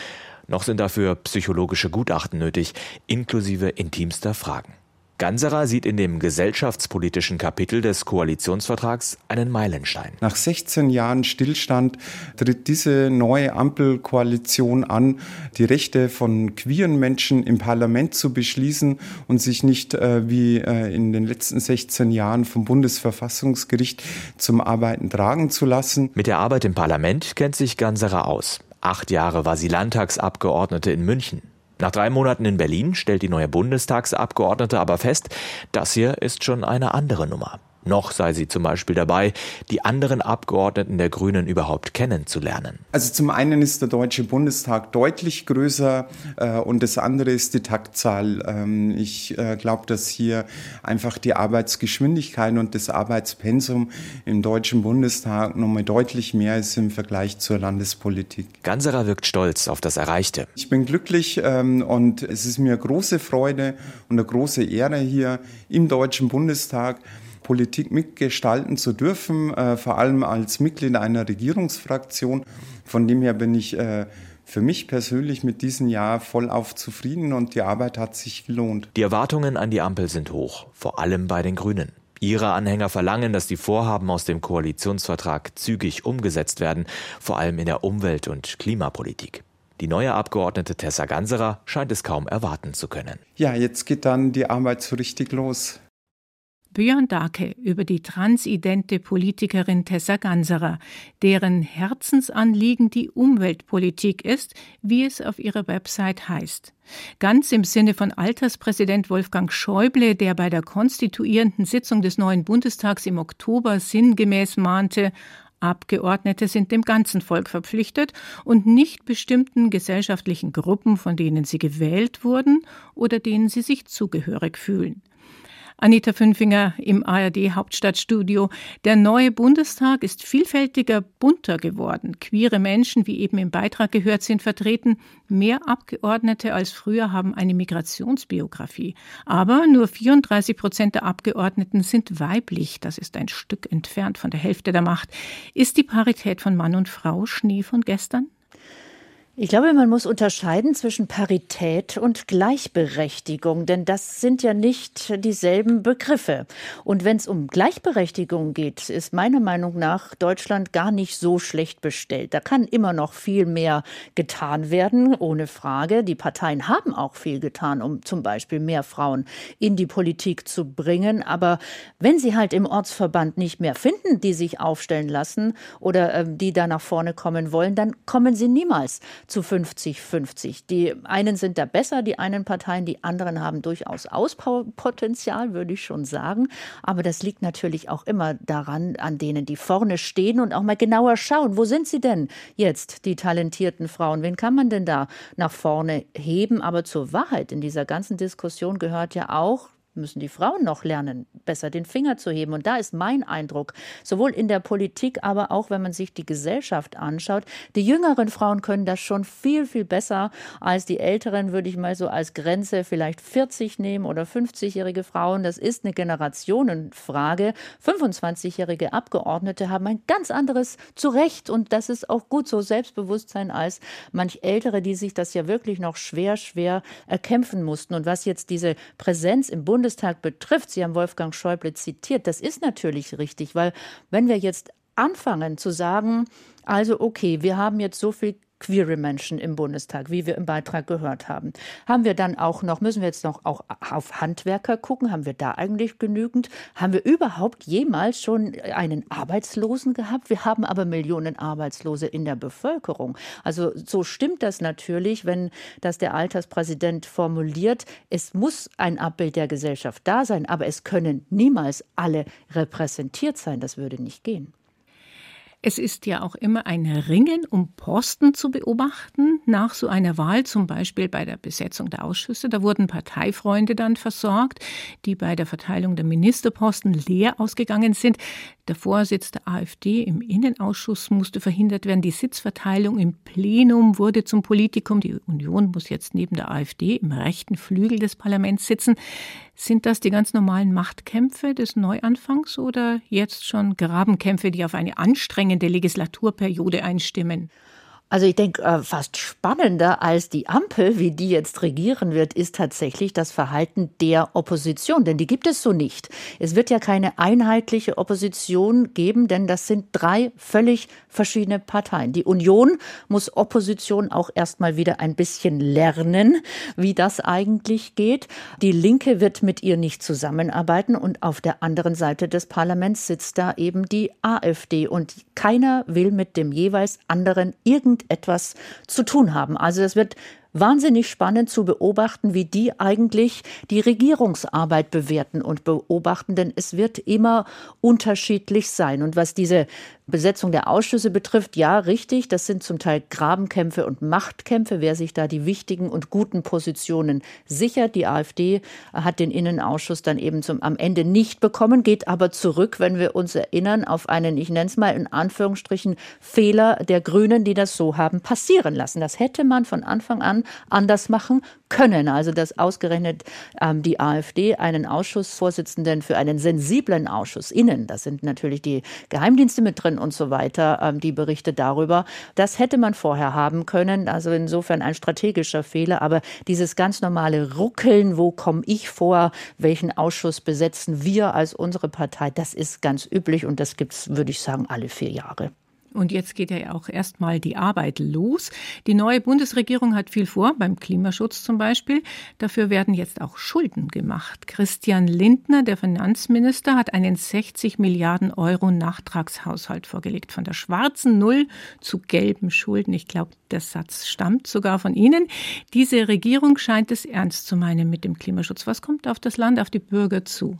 Noch sind dafür psychologische Gutachten nötig, inklusive intimster Fragen. Ganserer sieht in dem gesellschaftspolitischen Kapitel des Koalitionsvertrags einen Meilenstein. Nach 16 Jahren Stillstand tritt diese neue Ampelkoalition an, die Rechte von queeren Menschen im Parlament zu beschließen und sich nicht äh, wie äh, in den letzten 16 Jahren vom Bundesverfassungsgericht zum Arbeiten tragen zu lassen. Mit der Arbeit im Parlament kennt sich Ganserer aus. Acht Jahre war sie Landtagsabgeordnete in München. Nach drei Monaten in Berlin stellt die neue Bundestagsabgeordnete aber fest, das hier ist schon eine andere Nummer. Noch sei sie zum Beispiel dabei, die anderen Abgeordneten der Grünen überhaupt kennenzulernen. Also zum einen ist der Deutsche Bundestag deutlich größer äh, und das andere ist die Taktzahl. Ähm, ich äh, glaube, dass hier einfach die Arbeitsgeschwindigkeit und das Arbeitspensum im Deutschen Bundestag nochmal deutlich mehr ist im Vergleich zur Landespolitik. Ganserer wirkt stolz auf das Erreichte. Ich bin glücklich ähm, und es ist mir große Freude und eine große Ehre hier im Deutschen Bundestag Politik mitgestalten zu dürfen, äh, vor allem als Mitglied einer Regierungsfraktion. Von dem her bin ich äh, für mich persönlich mit diesem Jahr vollauf zufrieden und die Arbeit hat sich gelohnt. Die Erwartungen an die Ampel sind hoch, vor allem bei den Grünen. Ihre Anhänger verlangen, dass die Vorhaben aus dem Koalitionsvertrag zügig umgesetzt werden, vor allem in der Umwelt- und Klimapolitik. Die neue Abgeordnete Tessa Ganserer scheint es kaum erwarten zu können. Ja, jetzt geht dann die Arbeit so richtig los. Björn Dake über die transidente Politikerin Tessa Ganserer, deren Herzensanliegen die Umweltpolitik ist, wie es auf ihrer Website heißt. Ganz im Sinne von Alterspräsident Wolfgang Schäuble, der bei der konstituierenden Sitzung des neuen Bundestags im Oktober sinngemäß mahnte, Abgeordnete sind dem ganzen Volk verpflichtet und nicht bestimmten gesellschaftlichen Gruppen, von denen sie gewählt wurden oder denen sie sich zugehörig fühlen. Anita Fünfinger im ARD Hauptstadtstudio. Der neue Bundestag ist vielfältiger, bunter geworden. Queere Menschen, wie eben im Beitrag gehört, sind vertreten. Mehr Abgeordnete als früher haben eine Migrationsbiografie. Aber nur 34 Prozent der Abgeordneten sind weiblich. Das ist ein Stück entfernt von der Hälfte der Macht. Ist die Parität von Mann und Frau Schnee von gestern? Ich glaube, man muss unterscheiden zwischen Parität und Gleichberechtigung, denn das sind ja nicht dieselben Begriffe. Und wenn es um Gleichberechtigung geht, ist meiner Meinung nach Deutschland gar nicht so schlecht bestellt. Da kann immer noch viel mehr getan werden, ohne Frage. Die Parteien haben auch viel getan, um zum Beispiel mehr Frauen in die Politik zu bringen. Aber wenn sie halt im Ortsverband nicht mehr finden, die sich aufstellen lassen oder äh, die da nach vorne kommen wollen, dann kommen sie niemals zu 50-50. Die einen sind da besser, die einen Parteien, die anderen haben durchaus Auspotenzial, würde ich schon sagen. Aber das liegt natürlich auch immer daran, an denen, die vorne stehen und auch mal genauer schauen, wo sind sie denn jetzt, die talentierten Frauen? Wen kann man denn da nach vorne heben? Aber zur Wahrheit in dieser ganzen Diskussion gehört ja auch, müssen die Frauen noch lernen, besser den Finger zu heben. Und da ist mein Eindruck, sowohl in der Politik, aber auch wenn man sich die Gesellschaft anschaut, die jüngeren Frauen können das schon viel, viel besser als die älteren, würde ich mal so als Grenze vielleicht 40 nehmen oder 50-jährige Frauen. Das ist eine Generationenfrage. 25-jährige Abgeordnete haben ein ganz anderes Zurecht und das ist auch gut so Selbstbewusstsein als manch Ältere, die sich das ja wirklich noch schwer, schwer erkämpfen mussten. Und was jetzt diese Präsenz im Bundestag Bundestag betrifft, Sie haben Wolfgang Schäuble zitiert, das ist natürlich richtig, weil wenn wir jetzt anfangen zu sagen, also okay, wir haben jetzt so viel queere Menschen im Bundestag, wie wir im Beitrag gehört haben. Haben wir dann auch noch, müssen wir jetzt noch auch auf Handwerker gucken? Haben wir da eigentlich genügend? Haben wir überhaupt jemals schon einen Arbeitslosen gehabt? Wir haben aber Millionen Arbeitslose in der Bevölkerung. Also so stimmt das natürlich, wenn das der Alterspräsident formuliert. Es muss ein Abbild der Gesellschaft da sein, aber es können niemals alle repräsentiert sein. Das würde nicht gehen. Es ist ja auch immer ein Ringen um Posten zu beobachten nach so einer Wahl, zum Beispiel bei der Besetzung der Ausschüsse. Da wurden Parteifreunde dann versorgt, die bei der Verteilung der Ministerposten leer ausgegangen sind. Der Vorsitz der AfD im Innenausschuss musste verhindert werden. Die Sitzverteilung im Plenum wurde zum Politikum. Die Union muss jetzt neben der AfD im rechten Flügel des Parlaments sitzen. Sind das die ganz normalen Machtkämpfe des Neuanfangs oder jetzt schon Grabenkämpfe, die auf eine anstrengende Legislaturperiode einstimmen? Also ich denke, äh, fast spannender als die Ampel, wie die jetzt regieren wird, ist tatsächlich das Verhalten der Opposition, denn die gibt es so nicht. Es wird ja keine einheitliche Opposition geben, denn das sind drei völlig verschiedene Parteien. Die Union muss Opposition auch erstmal wieder ein bisschen lernen, wie das eigentlich geht. Die Linke wird mit ihr nicht zusammenarbeiten und auf der anderen Seite des Parlaments sitzt da eben die AfD und keiner will mit dem jeweils anderen irgendwie irgendetwas zu tun haben. Also es wird wahnsinnig spannend zu beobachten, wie die eigentlich die Regierungsarbeit bewerten und beobachten, denn es wird immer unterschiedlich sein. Und was diese Besetzung der Ausschüsse betrifft, ja, richtig, das sind zum Teil Grabenkämpfe und Machtkämpfe, wer sich da die wichtigen und guten Positionen sichert. Die AfD hat den Innenausschuss dann eben zum, am Ende nicht bekommen, geht aber zurück, wenn wir uns erinnern, auf einen, ich nenne es mal in Anführungsstrichen, Fehler der Grünen, die das so haben passieren lassen. Das hätte man von Anfang an anders machen können. Also, dass ausgerechnet ähm, die AfD einen Ausschussvorsitzenden für einen sensiblen Ausschuss innen, das sind natürlich die Geheimdienste mit drin und so weiter, ähm, die Berichte darüber, das hätte man vorher haben können. Also insofern ein strategischer Fehler. Aber dieses ganz normale Ruckeln, wo komme ich vor, welchen Ausschuss besetzen wir als unsere Partei, das ist ganz üblich und das gibt es, würde ich sagen, alle vier Jahre. Und jetzt geht ja auch erstmal die Arbeit los. Die neue Bundesregierung hat viel vor, beim Klimaschutz zum Beispiel. Dafür werden jetzt auch Schulden gemacht. Christian Lindner, der Finanzminister, hat einen 60 Milliarden Euro Nachtragshaushalt vorgelegt. Von der schwarzen Null zu gelben Schulden. Ich glaube, der Satz stammt sogar von Ihnen. Diese Regierung scheint es ernst zu meinen mit dem Klimaschutz. Was kommt auf das Land, auf die Bürger zu?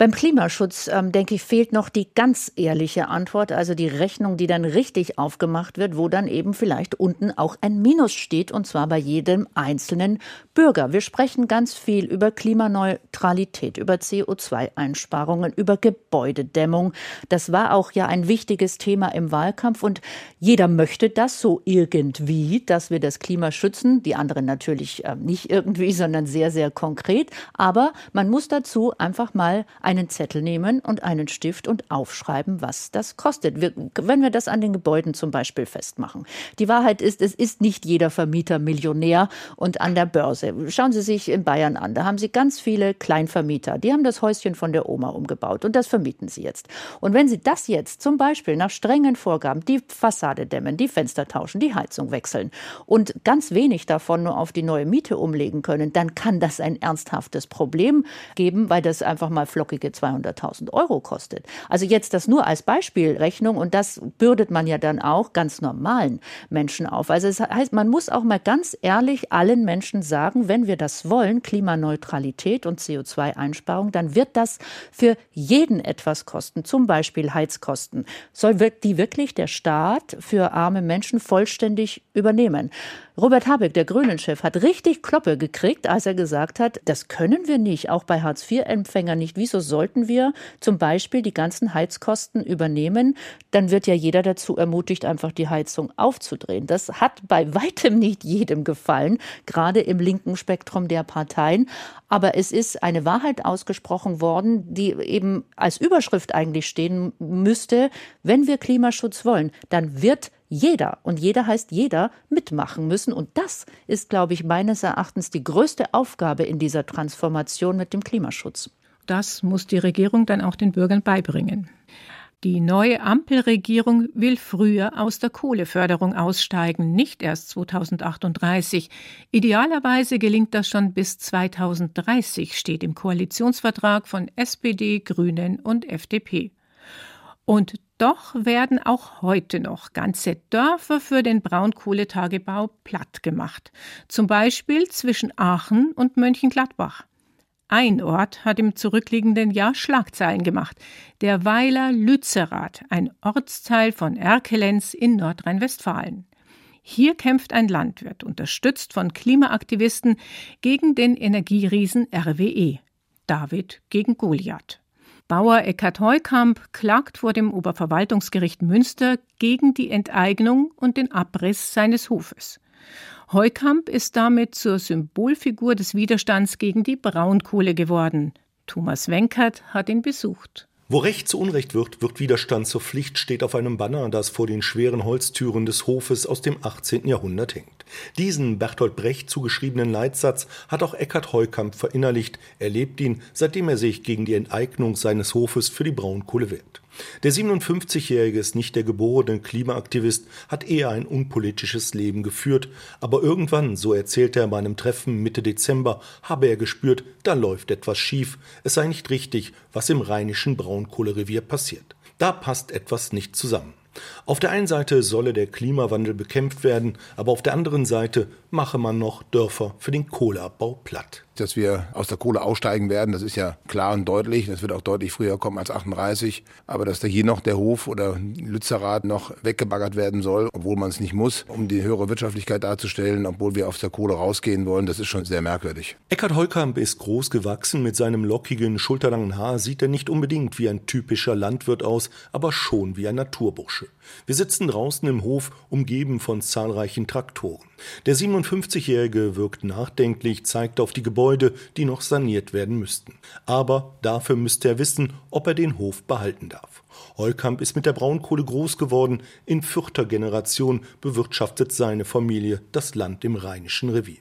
Beim Klimaschutz, ähm, denke ich, fehlt noch die ganz ehrliche Antwort, also die Rechnung, die dann richtig aufgemacht wird, wo dann eben vielleicht unten auch ein Minus steht, und zwar bei jedem einzelnen Bürger. Wir sprechen ganz viel über Klimaneutralität, über CO2-Einsparungen, über Gebäudedämmung. Das war auch ja ein wichtiges Thema im Wahlkampf und jeder möchte das so irgendwie, dass wir das Klima schützen. Die anderen natürlich äh, nicht irgendwie, sondern sehr, sehr konkret. Aber man muss dazu einfach mal einen Zettel nehmen und einen Stift und aufschreiben, was das kostet. Wir, wenn wir das an den Gebäuden zum Beispiel festmachen. Die Wahrheit ist, es ist nicht jeder Vermieter Millionär und an der Börse. Schauen Sie sich in Bayern an. Da haben Sie ganz viele Kleinvermieter. Die haben das Häuschen von der Oma umgebaut und das vermieten Sie jetzt. Und wenn Sie das jetzt zum Beispiel nach strengen Vorgaben, die Fassade dämmen, die Fenster tauschen, die Heizung wechseln und ganz wenig davon nur auf die neue Miete umlegen können, dann kann das ein ernsthaftes Problem geben, weil das einfach mal flockig lockige 200.000 Euro kostet. Also jetzt das nur als Beispielrechnung und das bürdet man ja dann auch ganz normalen Menschen auf. Also es heißt, man muss auch mal ganz ehrlich allen Menschen sagen, wenn wir das wollen, Klimaneutralität und CO2-Einsparung, dann wird das für jeden etwas kosten, zum Beispiel Heizkosten. Soll die wirklich der Staat für arme Menschen vollständig übernehmen? Robert Habeck, der Grünen-Chef, hat richtig Kloppe gekriegt, als er gesagt hat, das können wir nicht, auch bei Hartz-IV-Empfängern nicht. Wieso sollten wir zum Beispiel die ganzen Heizkosten übernehmen? Dann wird ja jeder dazu ermutigt, einfach die Heizung aufzudrehen. Das hat bei weitem nicht jedem gefallen, gerade im linken Spektrum der Parteien. Aber es ist eine Wahrheit ausgesprochen worden, die eben als Überschrift eigentlich stehen müsste, wenn wir Klimaschutz wollen, dann wird jeder, und jeder heißt jeder, mitmachen müssen. Und das ist, glaube ich, meines Erachtens die größte Aufgabe in dieser Transformation mit dem Klimaschutz. Das muss die Regierung dann auch den Bürgern beibringen. Die neue Ampelregierung will früher aus der Kohleförderung aussteigen, nicht erst 2038. Idealerweise gelingt das schon bis 2030, steht im Koalitionsvertrag von SPD, Grünen und FDP. Und doch werden auch heute noch ganze Dörfer für den Braunkohletagebau platt gemacht, zum Beispiel zwischen Aachen und Mönchengladbach. Ein Ort hat im zurückliegenden Jahr Schlagzeilen gemacht. Der Weiler Lützerath, ein Ortsteil von Erkelenz in Nordrhein-Westfalen. Hier kämpft ein Landwirt, unterstützt von Klimaaktivisten, gegen den Energieriesen RWE. David gegen Goliath. Bauer Eckhard Heukamp klagt vor dem Oberverwaltungsgericht Münster gegen die Enteignung und den Abriss seines Hofes. Heukamp ist damit zur Symbolfigur des Widerstands gegen die Braunkohle geworden. Thomas Wenkert hat ihn besucht. Wo Recht zu Unrecht wird, wird Widerstand zur Pflicht, steht auf einem Banner, das vor den schweren Holztüren des Hofes aus dem 18. Jahrhundert hängt. Diesen Bertolt Brecht zugeschriebenen Leitsatz hat auch Eckhard Heukamp verinnerlicht. Er lebt ihn, seitdem er sich gegen die Enteignung seines Hofes für die Braunkohle wehrt. Der 57-Jährige ist nicht der geborene Klimaaktivist, hat eher ein unpolitisches Leben geführt, aber irgendwann, so erzählte er bei einem Treffen Mitte Dezember, habe er gespürt, da läuft etwas schief, es sei nicht richtig, was im rheinischen Braunkohlerevier passiert. Da passt etwas nicht zusammen. Auf der einen Seite solle der Klimawandel bekämpft werden, aber auf der anderen Seite mache man noch Dörfer für den Kohleabbau platt dass wir aus der Kohle aussteigen werden. Das ist ja klar und deutlich. Das wird auch deutlich früher kommen als 38. Aber dass da hier noch der Hof oder Lützerath noch weggebaggert werden soll, obwohl man es nicht muss, um die höhere Wirtschaftlichkeit darzustellen, obwohl wir aus der Kohle rausgehen wollen, das ist schon sehr merkwürdig. Eckhard Heukamp ist groß gewachsen. Mit seinem lockigen, schulterlangen Haar sieht er nicht unbedingt wie ein typischer Landwirt aus, aber schon wie ein Naturbursche. Wir sitzen draußen im Hof, umgeben von zahlreichen Traktoren. Der 57-Jährige wirkt nachdenklich, zeigt auf die Gebäude, die noch saniert werden müssten. Aber dafür müsste er wissen, ob er den Hof behalten darf. Heukamp ist mit der Braunkohle groß geworden. In vierter Generation bewirtschaftet seine Familie das Land im Rheinischen Revier.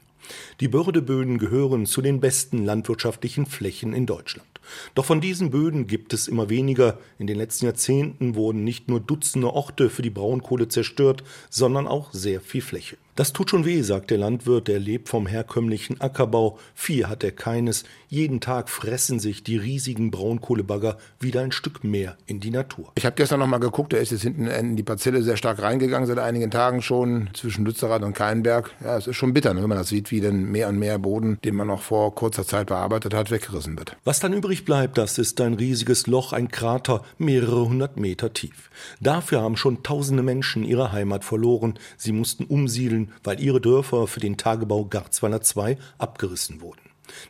Die Bördeböden gehören zu den besten landwirtschaftlichen Flächen in Deutschland. Doch von diesen Böden gibt es immer weniger. In den letzten Jahrzehnten wurden nicht nur Dutzende Orte für die Braunkohle zerstört, sondern auch sehr viel Fläche. Das tut schon weh, sagt der Landwirt, der lebt vom herkömmlichen Ackerbau. Vieh hat er keines. Jeden Tag fressen sich die riesigen Braunkohlebagger wieder ein Stück mehr in die Natur. Ich habe gestern noch mal geguckt, er ist jetzt hinten in die Parzelle sehr stark reingegangen, seit einigen Tagen schon, zwischen Lützerath und Keinberg. Ja, es ist schon bitter, ne, wenn man das sieht, wie denn mehr und mehr Boden, den man noch vor kurzer Zeit bearbeitet hat, weggerissen wird. Was dann übrig bleibt, das ist ein riesiges Loch, ein Krater, mehrere hundert Meter tief. Dafür haben schon tausende Menschen ihre Heimat verloren. Sie mussten umsiedeln, weil ihre Dörfer für den Tagebau Garzweiler 2 abgerissen wurden.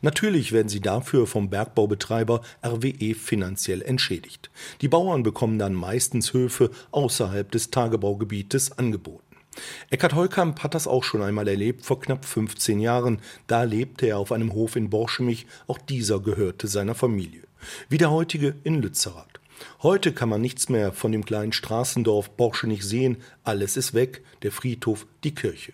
Natürlich werden sie dafür vom Bergbaubetreiber RWE finanziell entschädigt. Die Bauern bekommen dann meistens Höfe außerhalb des Tagebaugebietes angeboten. Eckhard Heukamp hat das auch schon einmal erlebt, vor knapp 15 Jahren. Da lebte er auf einem Hof in Borschemich, auch dieser gehörte seiner Familie. Wie der heutige in Lützerath. Heute kann man nichts mehr von dem kleinen Straßendorf Borschenich sehen, alles ist weg, der Friedhof, die Kirche.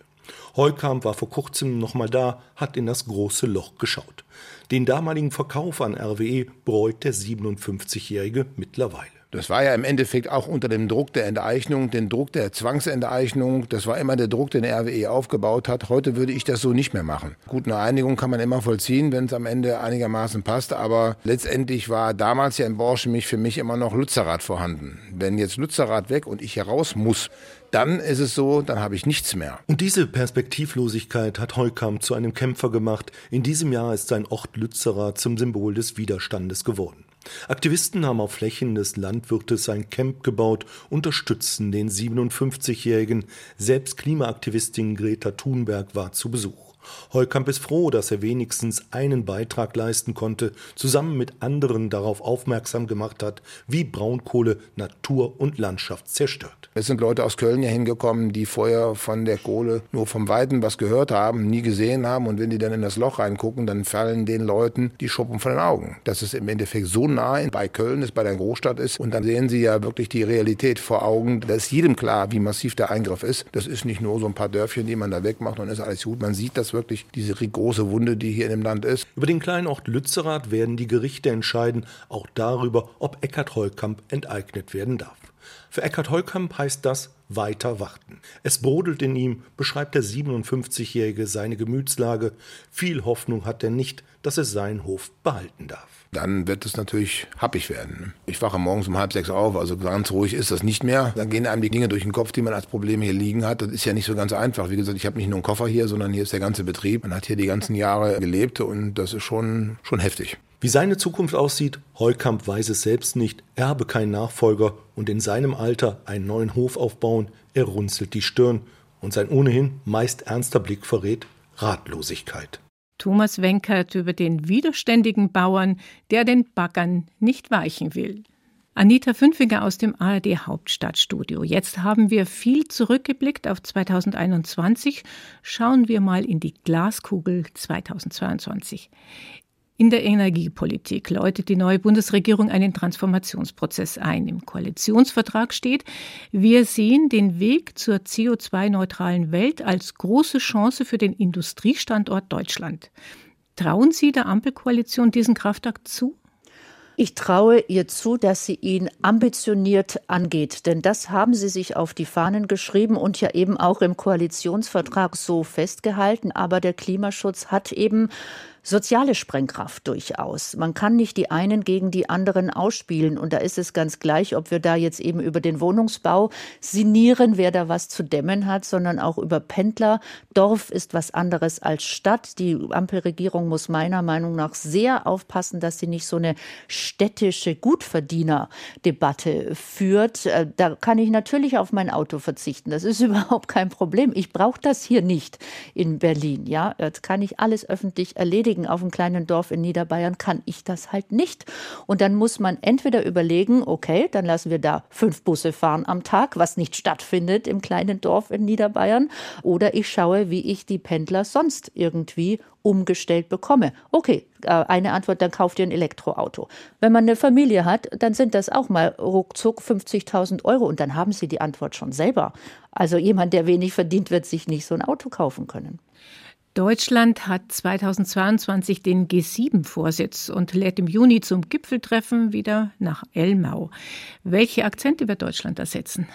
Heukamp war vor kurzem nochmal da, hat in das große Loch geschaut. Den damaligen Verkauf an RWE bereut der 57-Jährige mittlerweile. Das war ja im Endeffekt auch unter dem Druck der Enteignung, den Druck der Zwangsenteignung. Das war immer der Druck, den RWE aufgebaut hat. Heute würde ich das so nicht mehr machen. Gut, eine Einigung kann man immer vollziehen, wenn es am Ende einigermaßen passt. Aber letztendlich war damals ja in Borschemich für mich immer noch Lützerath vorhanden. Wenn jetzt Lützerath weg und ich heraus muss, dann ist es so, dann habe ich nichts mehr. Und diese Perspektivlosigkeit hat Heukamp zu einem Kämpfer gemacht. In diesem Jahr ist sein Ort Lützerath zum Symbol des Widerstandes geworden. Aktivisten haben auf Flächen des Landwirtes ein Camp gebaut, unterstützen den 57-Jährigen. Selbst Klimaaktivistin Greta Thunberg war zu Besuch. Heukamp ist froh, dass er wenigstens einen Beitrag leisten konnte, zusammen mit anderen darauf aufmerksam gemacht hat, wie Braunkohle Natur und Landschaft zerstört. Es sind Leute aus Köln ja hingekommen, die vorher von der Kohle nur vom Weiten was gehört haben, nie gesehen haben und wenn die dann in das Loch reingucken, dann fallen den Leuten die Schuppen von den Augen. Dass es im Endeffekt so nah bei Köln ist, bei der Großstadt ist und dann sehen sie ja wirklich die Realität vor Augen. Da ist jedem klar, wie massiv der Eingriff ist. Das ist nicht nur so ein paar Dörfchen, die man da wegmacht und ist alles gut. Man sieht das wirklich diese große Wunde, die hier in dem Land ist. Über den kleinen Ort Lützerath werden die Gerichte entscheiden, auch darüber, ob Eckart Heukamp enteignet werden darf. Für Eckart Heukamp heißt das weiter warten. Es brodelt in ihm, beschreibt der 57-Jährige seine Gemütslage. Viel Hoffnung hat er nicht, dass er seinen Hof behalten darf. Dann wird es natürlich happig werden. Ich wache morgens um halb sechs auf, also ganz ruhig ist das nicht mehr. Dann gehen einem die Dinge durch den Kopf, die man als Problem hier liegen hat. Das ist ja nicht so ganz einfach. Wie gesagt, ich habe nicht nur einen Koffer hier, sondern hier ist der ganze Betrieb. Man hat hier die ganzen Jahre gelebt und das ist schon, schon heftig. Wie seine Zukunft aussieht, Heukamp weiß es selbst nicht. Er habe keinen Nachfolger und in seinem Alter einen neuen Hof aufbauen. Er runzelt die Stirn und sein ohnehin meist ernster Blick verrät Ratlosigkeit. Thomas Wenkert über den widerständigen Bauern, der den Baggern nicht weichen will. Anita Fünfinger aus dem ARD Hauptstadtstudio. Jetzt haben wir viel zurückgeblickt auf 2021. Schauen wir mal in die Glaskugel 2022. In der Energiepolitik läutet die neue Bundesregierung einen Transformationsprozess ein. Im Koalitionsvertrag steht, wir sehen den Weg zur CO2-neutralen Welt als große Chance für den Industriestandort Deutschland. Trauen Sie der Ampelkoalition diesen Kraftakt zu? Ich traue ihr zu, dass sie ihn ambitioniert angeht, denn das haben sie sich auf die Fahnen geschrieben und ja eben auch im Koalitionsvertrag so festgehalten. Aber der Klimaschutz hat eben soziale Sprengkraft durchaus. Man kann nicht die einen gegen die anderen ausspielen. Und da ist es ganz gleich, ob wir da jetzt eben über den Wohnungsbau sinieren, wer da was zu dämmen hat, sondern auch über Pendler. Dorf ist was anderes als Stadt. Die Ampelregierung muss meiner Meinung nach sehr aufpassen, dass sie nicht so eine städtische Gutverdiener-Debatte führt. Äh, da kann ich natürlich auf mein Auto verzichten. Das ist überhaupt kein Problem. Ich brauche das hier nicht in Berlin. Ja, das kann ich alles öffentlich erledigen erledigen. Auf einem kleinen Dorf in Niederbayern kann ich das halt nicht. Und dann muss man entweder überlegen, okay, dann lassen wir da fünf Busse fahren am Tag, was nicht stattfindet im kleinen Dorf in Niederbayern. Oder ich schaue, wie ich die Pendler sonst irgendwie umgestellt bekomme. Okay, äh, eine Antwort, dann kauft ihr ein Elektroauto. Wenn man eine Familie hat, dann sind das auch mal ruckzuck 50.000 Euro und dann haben sie die Antwort schon selber. Also jemand, der wenig verdient, wird sich nicht so ein Auto kaufen können. Deutschland hat 2022 den G7-Vorsitz und lädt im Juni zum Gipfeltreffen wieder nach Elmau. Welche Akzente wird Deutschland da setzen?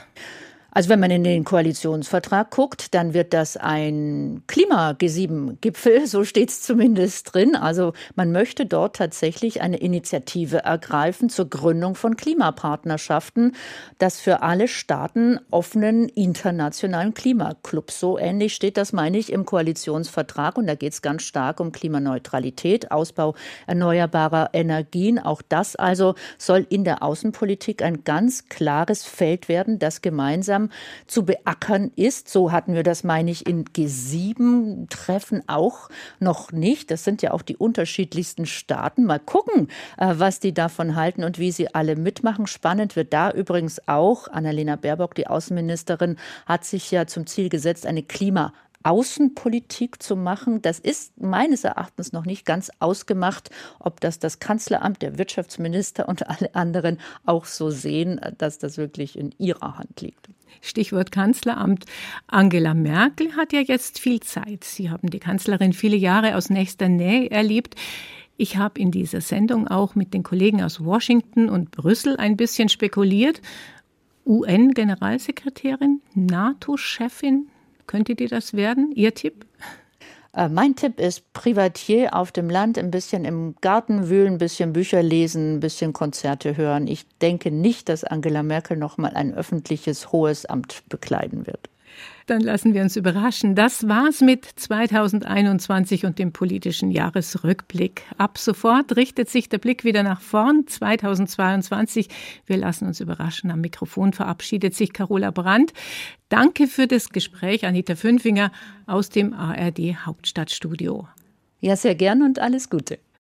Also wenn man in den Koalitionsvertrag guckt, dann wird das ein Klima-G7-Gipfel, so steht es zumindest drin. Also man möchte dort tatsächlich eine Initiative ergreifen zur Gründung von Klimapartnerschaften, das für alle Staaten offenen internationalen Klimaclubs. So ähnlich steht das, meine ich, im Koalitionsvertrag. Und da geht es ganz stark um Klimaneutralität, Ausbau erneuerbarer Energien. Auch das also soll in der Außenpolitik ein ganz klares Feld werden, das gemeinsam gemeinsam zu beackern ist. So hatten wir das, meine ich, in G7-Treffen auch noch nicht. Das sind ja auch die unterschiedlichsten Staaten. Mal gucken, äh, was die davon halten und wie sie alle mitmachen. Spannend wird da übrigens auch, Annalena Baerbock, die Außenministerin, hat sich ja zum Ziel gesetzt, eine Klima Außenpolitik zu machen. Das ist meines Erachtens noch nicht ganz ausgemacht, ob das das Kanzleramt, der Wirtschaftsminister und alle anderen auch so sehen, dass das wirklich in ihrer Hand liegt. Stichwort Kanzleramt. Angela Merkel hat ja jetzt viel Zeit. Sie haben die Kanzlerin viele Jahre aus nächster Nähe erlebt. Ich habe in dieser Sendung auch mit den Kollegen aus Washington und Brüssel ein bisschen spekuliert. UN-Generalsekretärin, NATO-Chefin, könnte die das werden? Ihr Tipp? Äh, mein Tipp ist Privatier auf dem Land, ein bisschen im Garten wühlen, ein bisschen Bücher lesen, ein bisschen Konzerte hören. Ich denke nicht, dass Angela Merkel noch mal ein öffentliches hohes Amt bekleiden wird. Dann lassen wir uns überraschen. Das war's mit 2021 und dem politischen Jahresrückblick. Ab sofort richtet sich der Blick wieder nach vorn 2022. Wir lassen uns überraschen. Am Mikrofon verabschiedet sich Carola Brandt. Danke für das Gespräch, Anita Fünfinger aus dem ARD Hauptstadtstudio. Ja, sehr gern und alles Gute.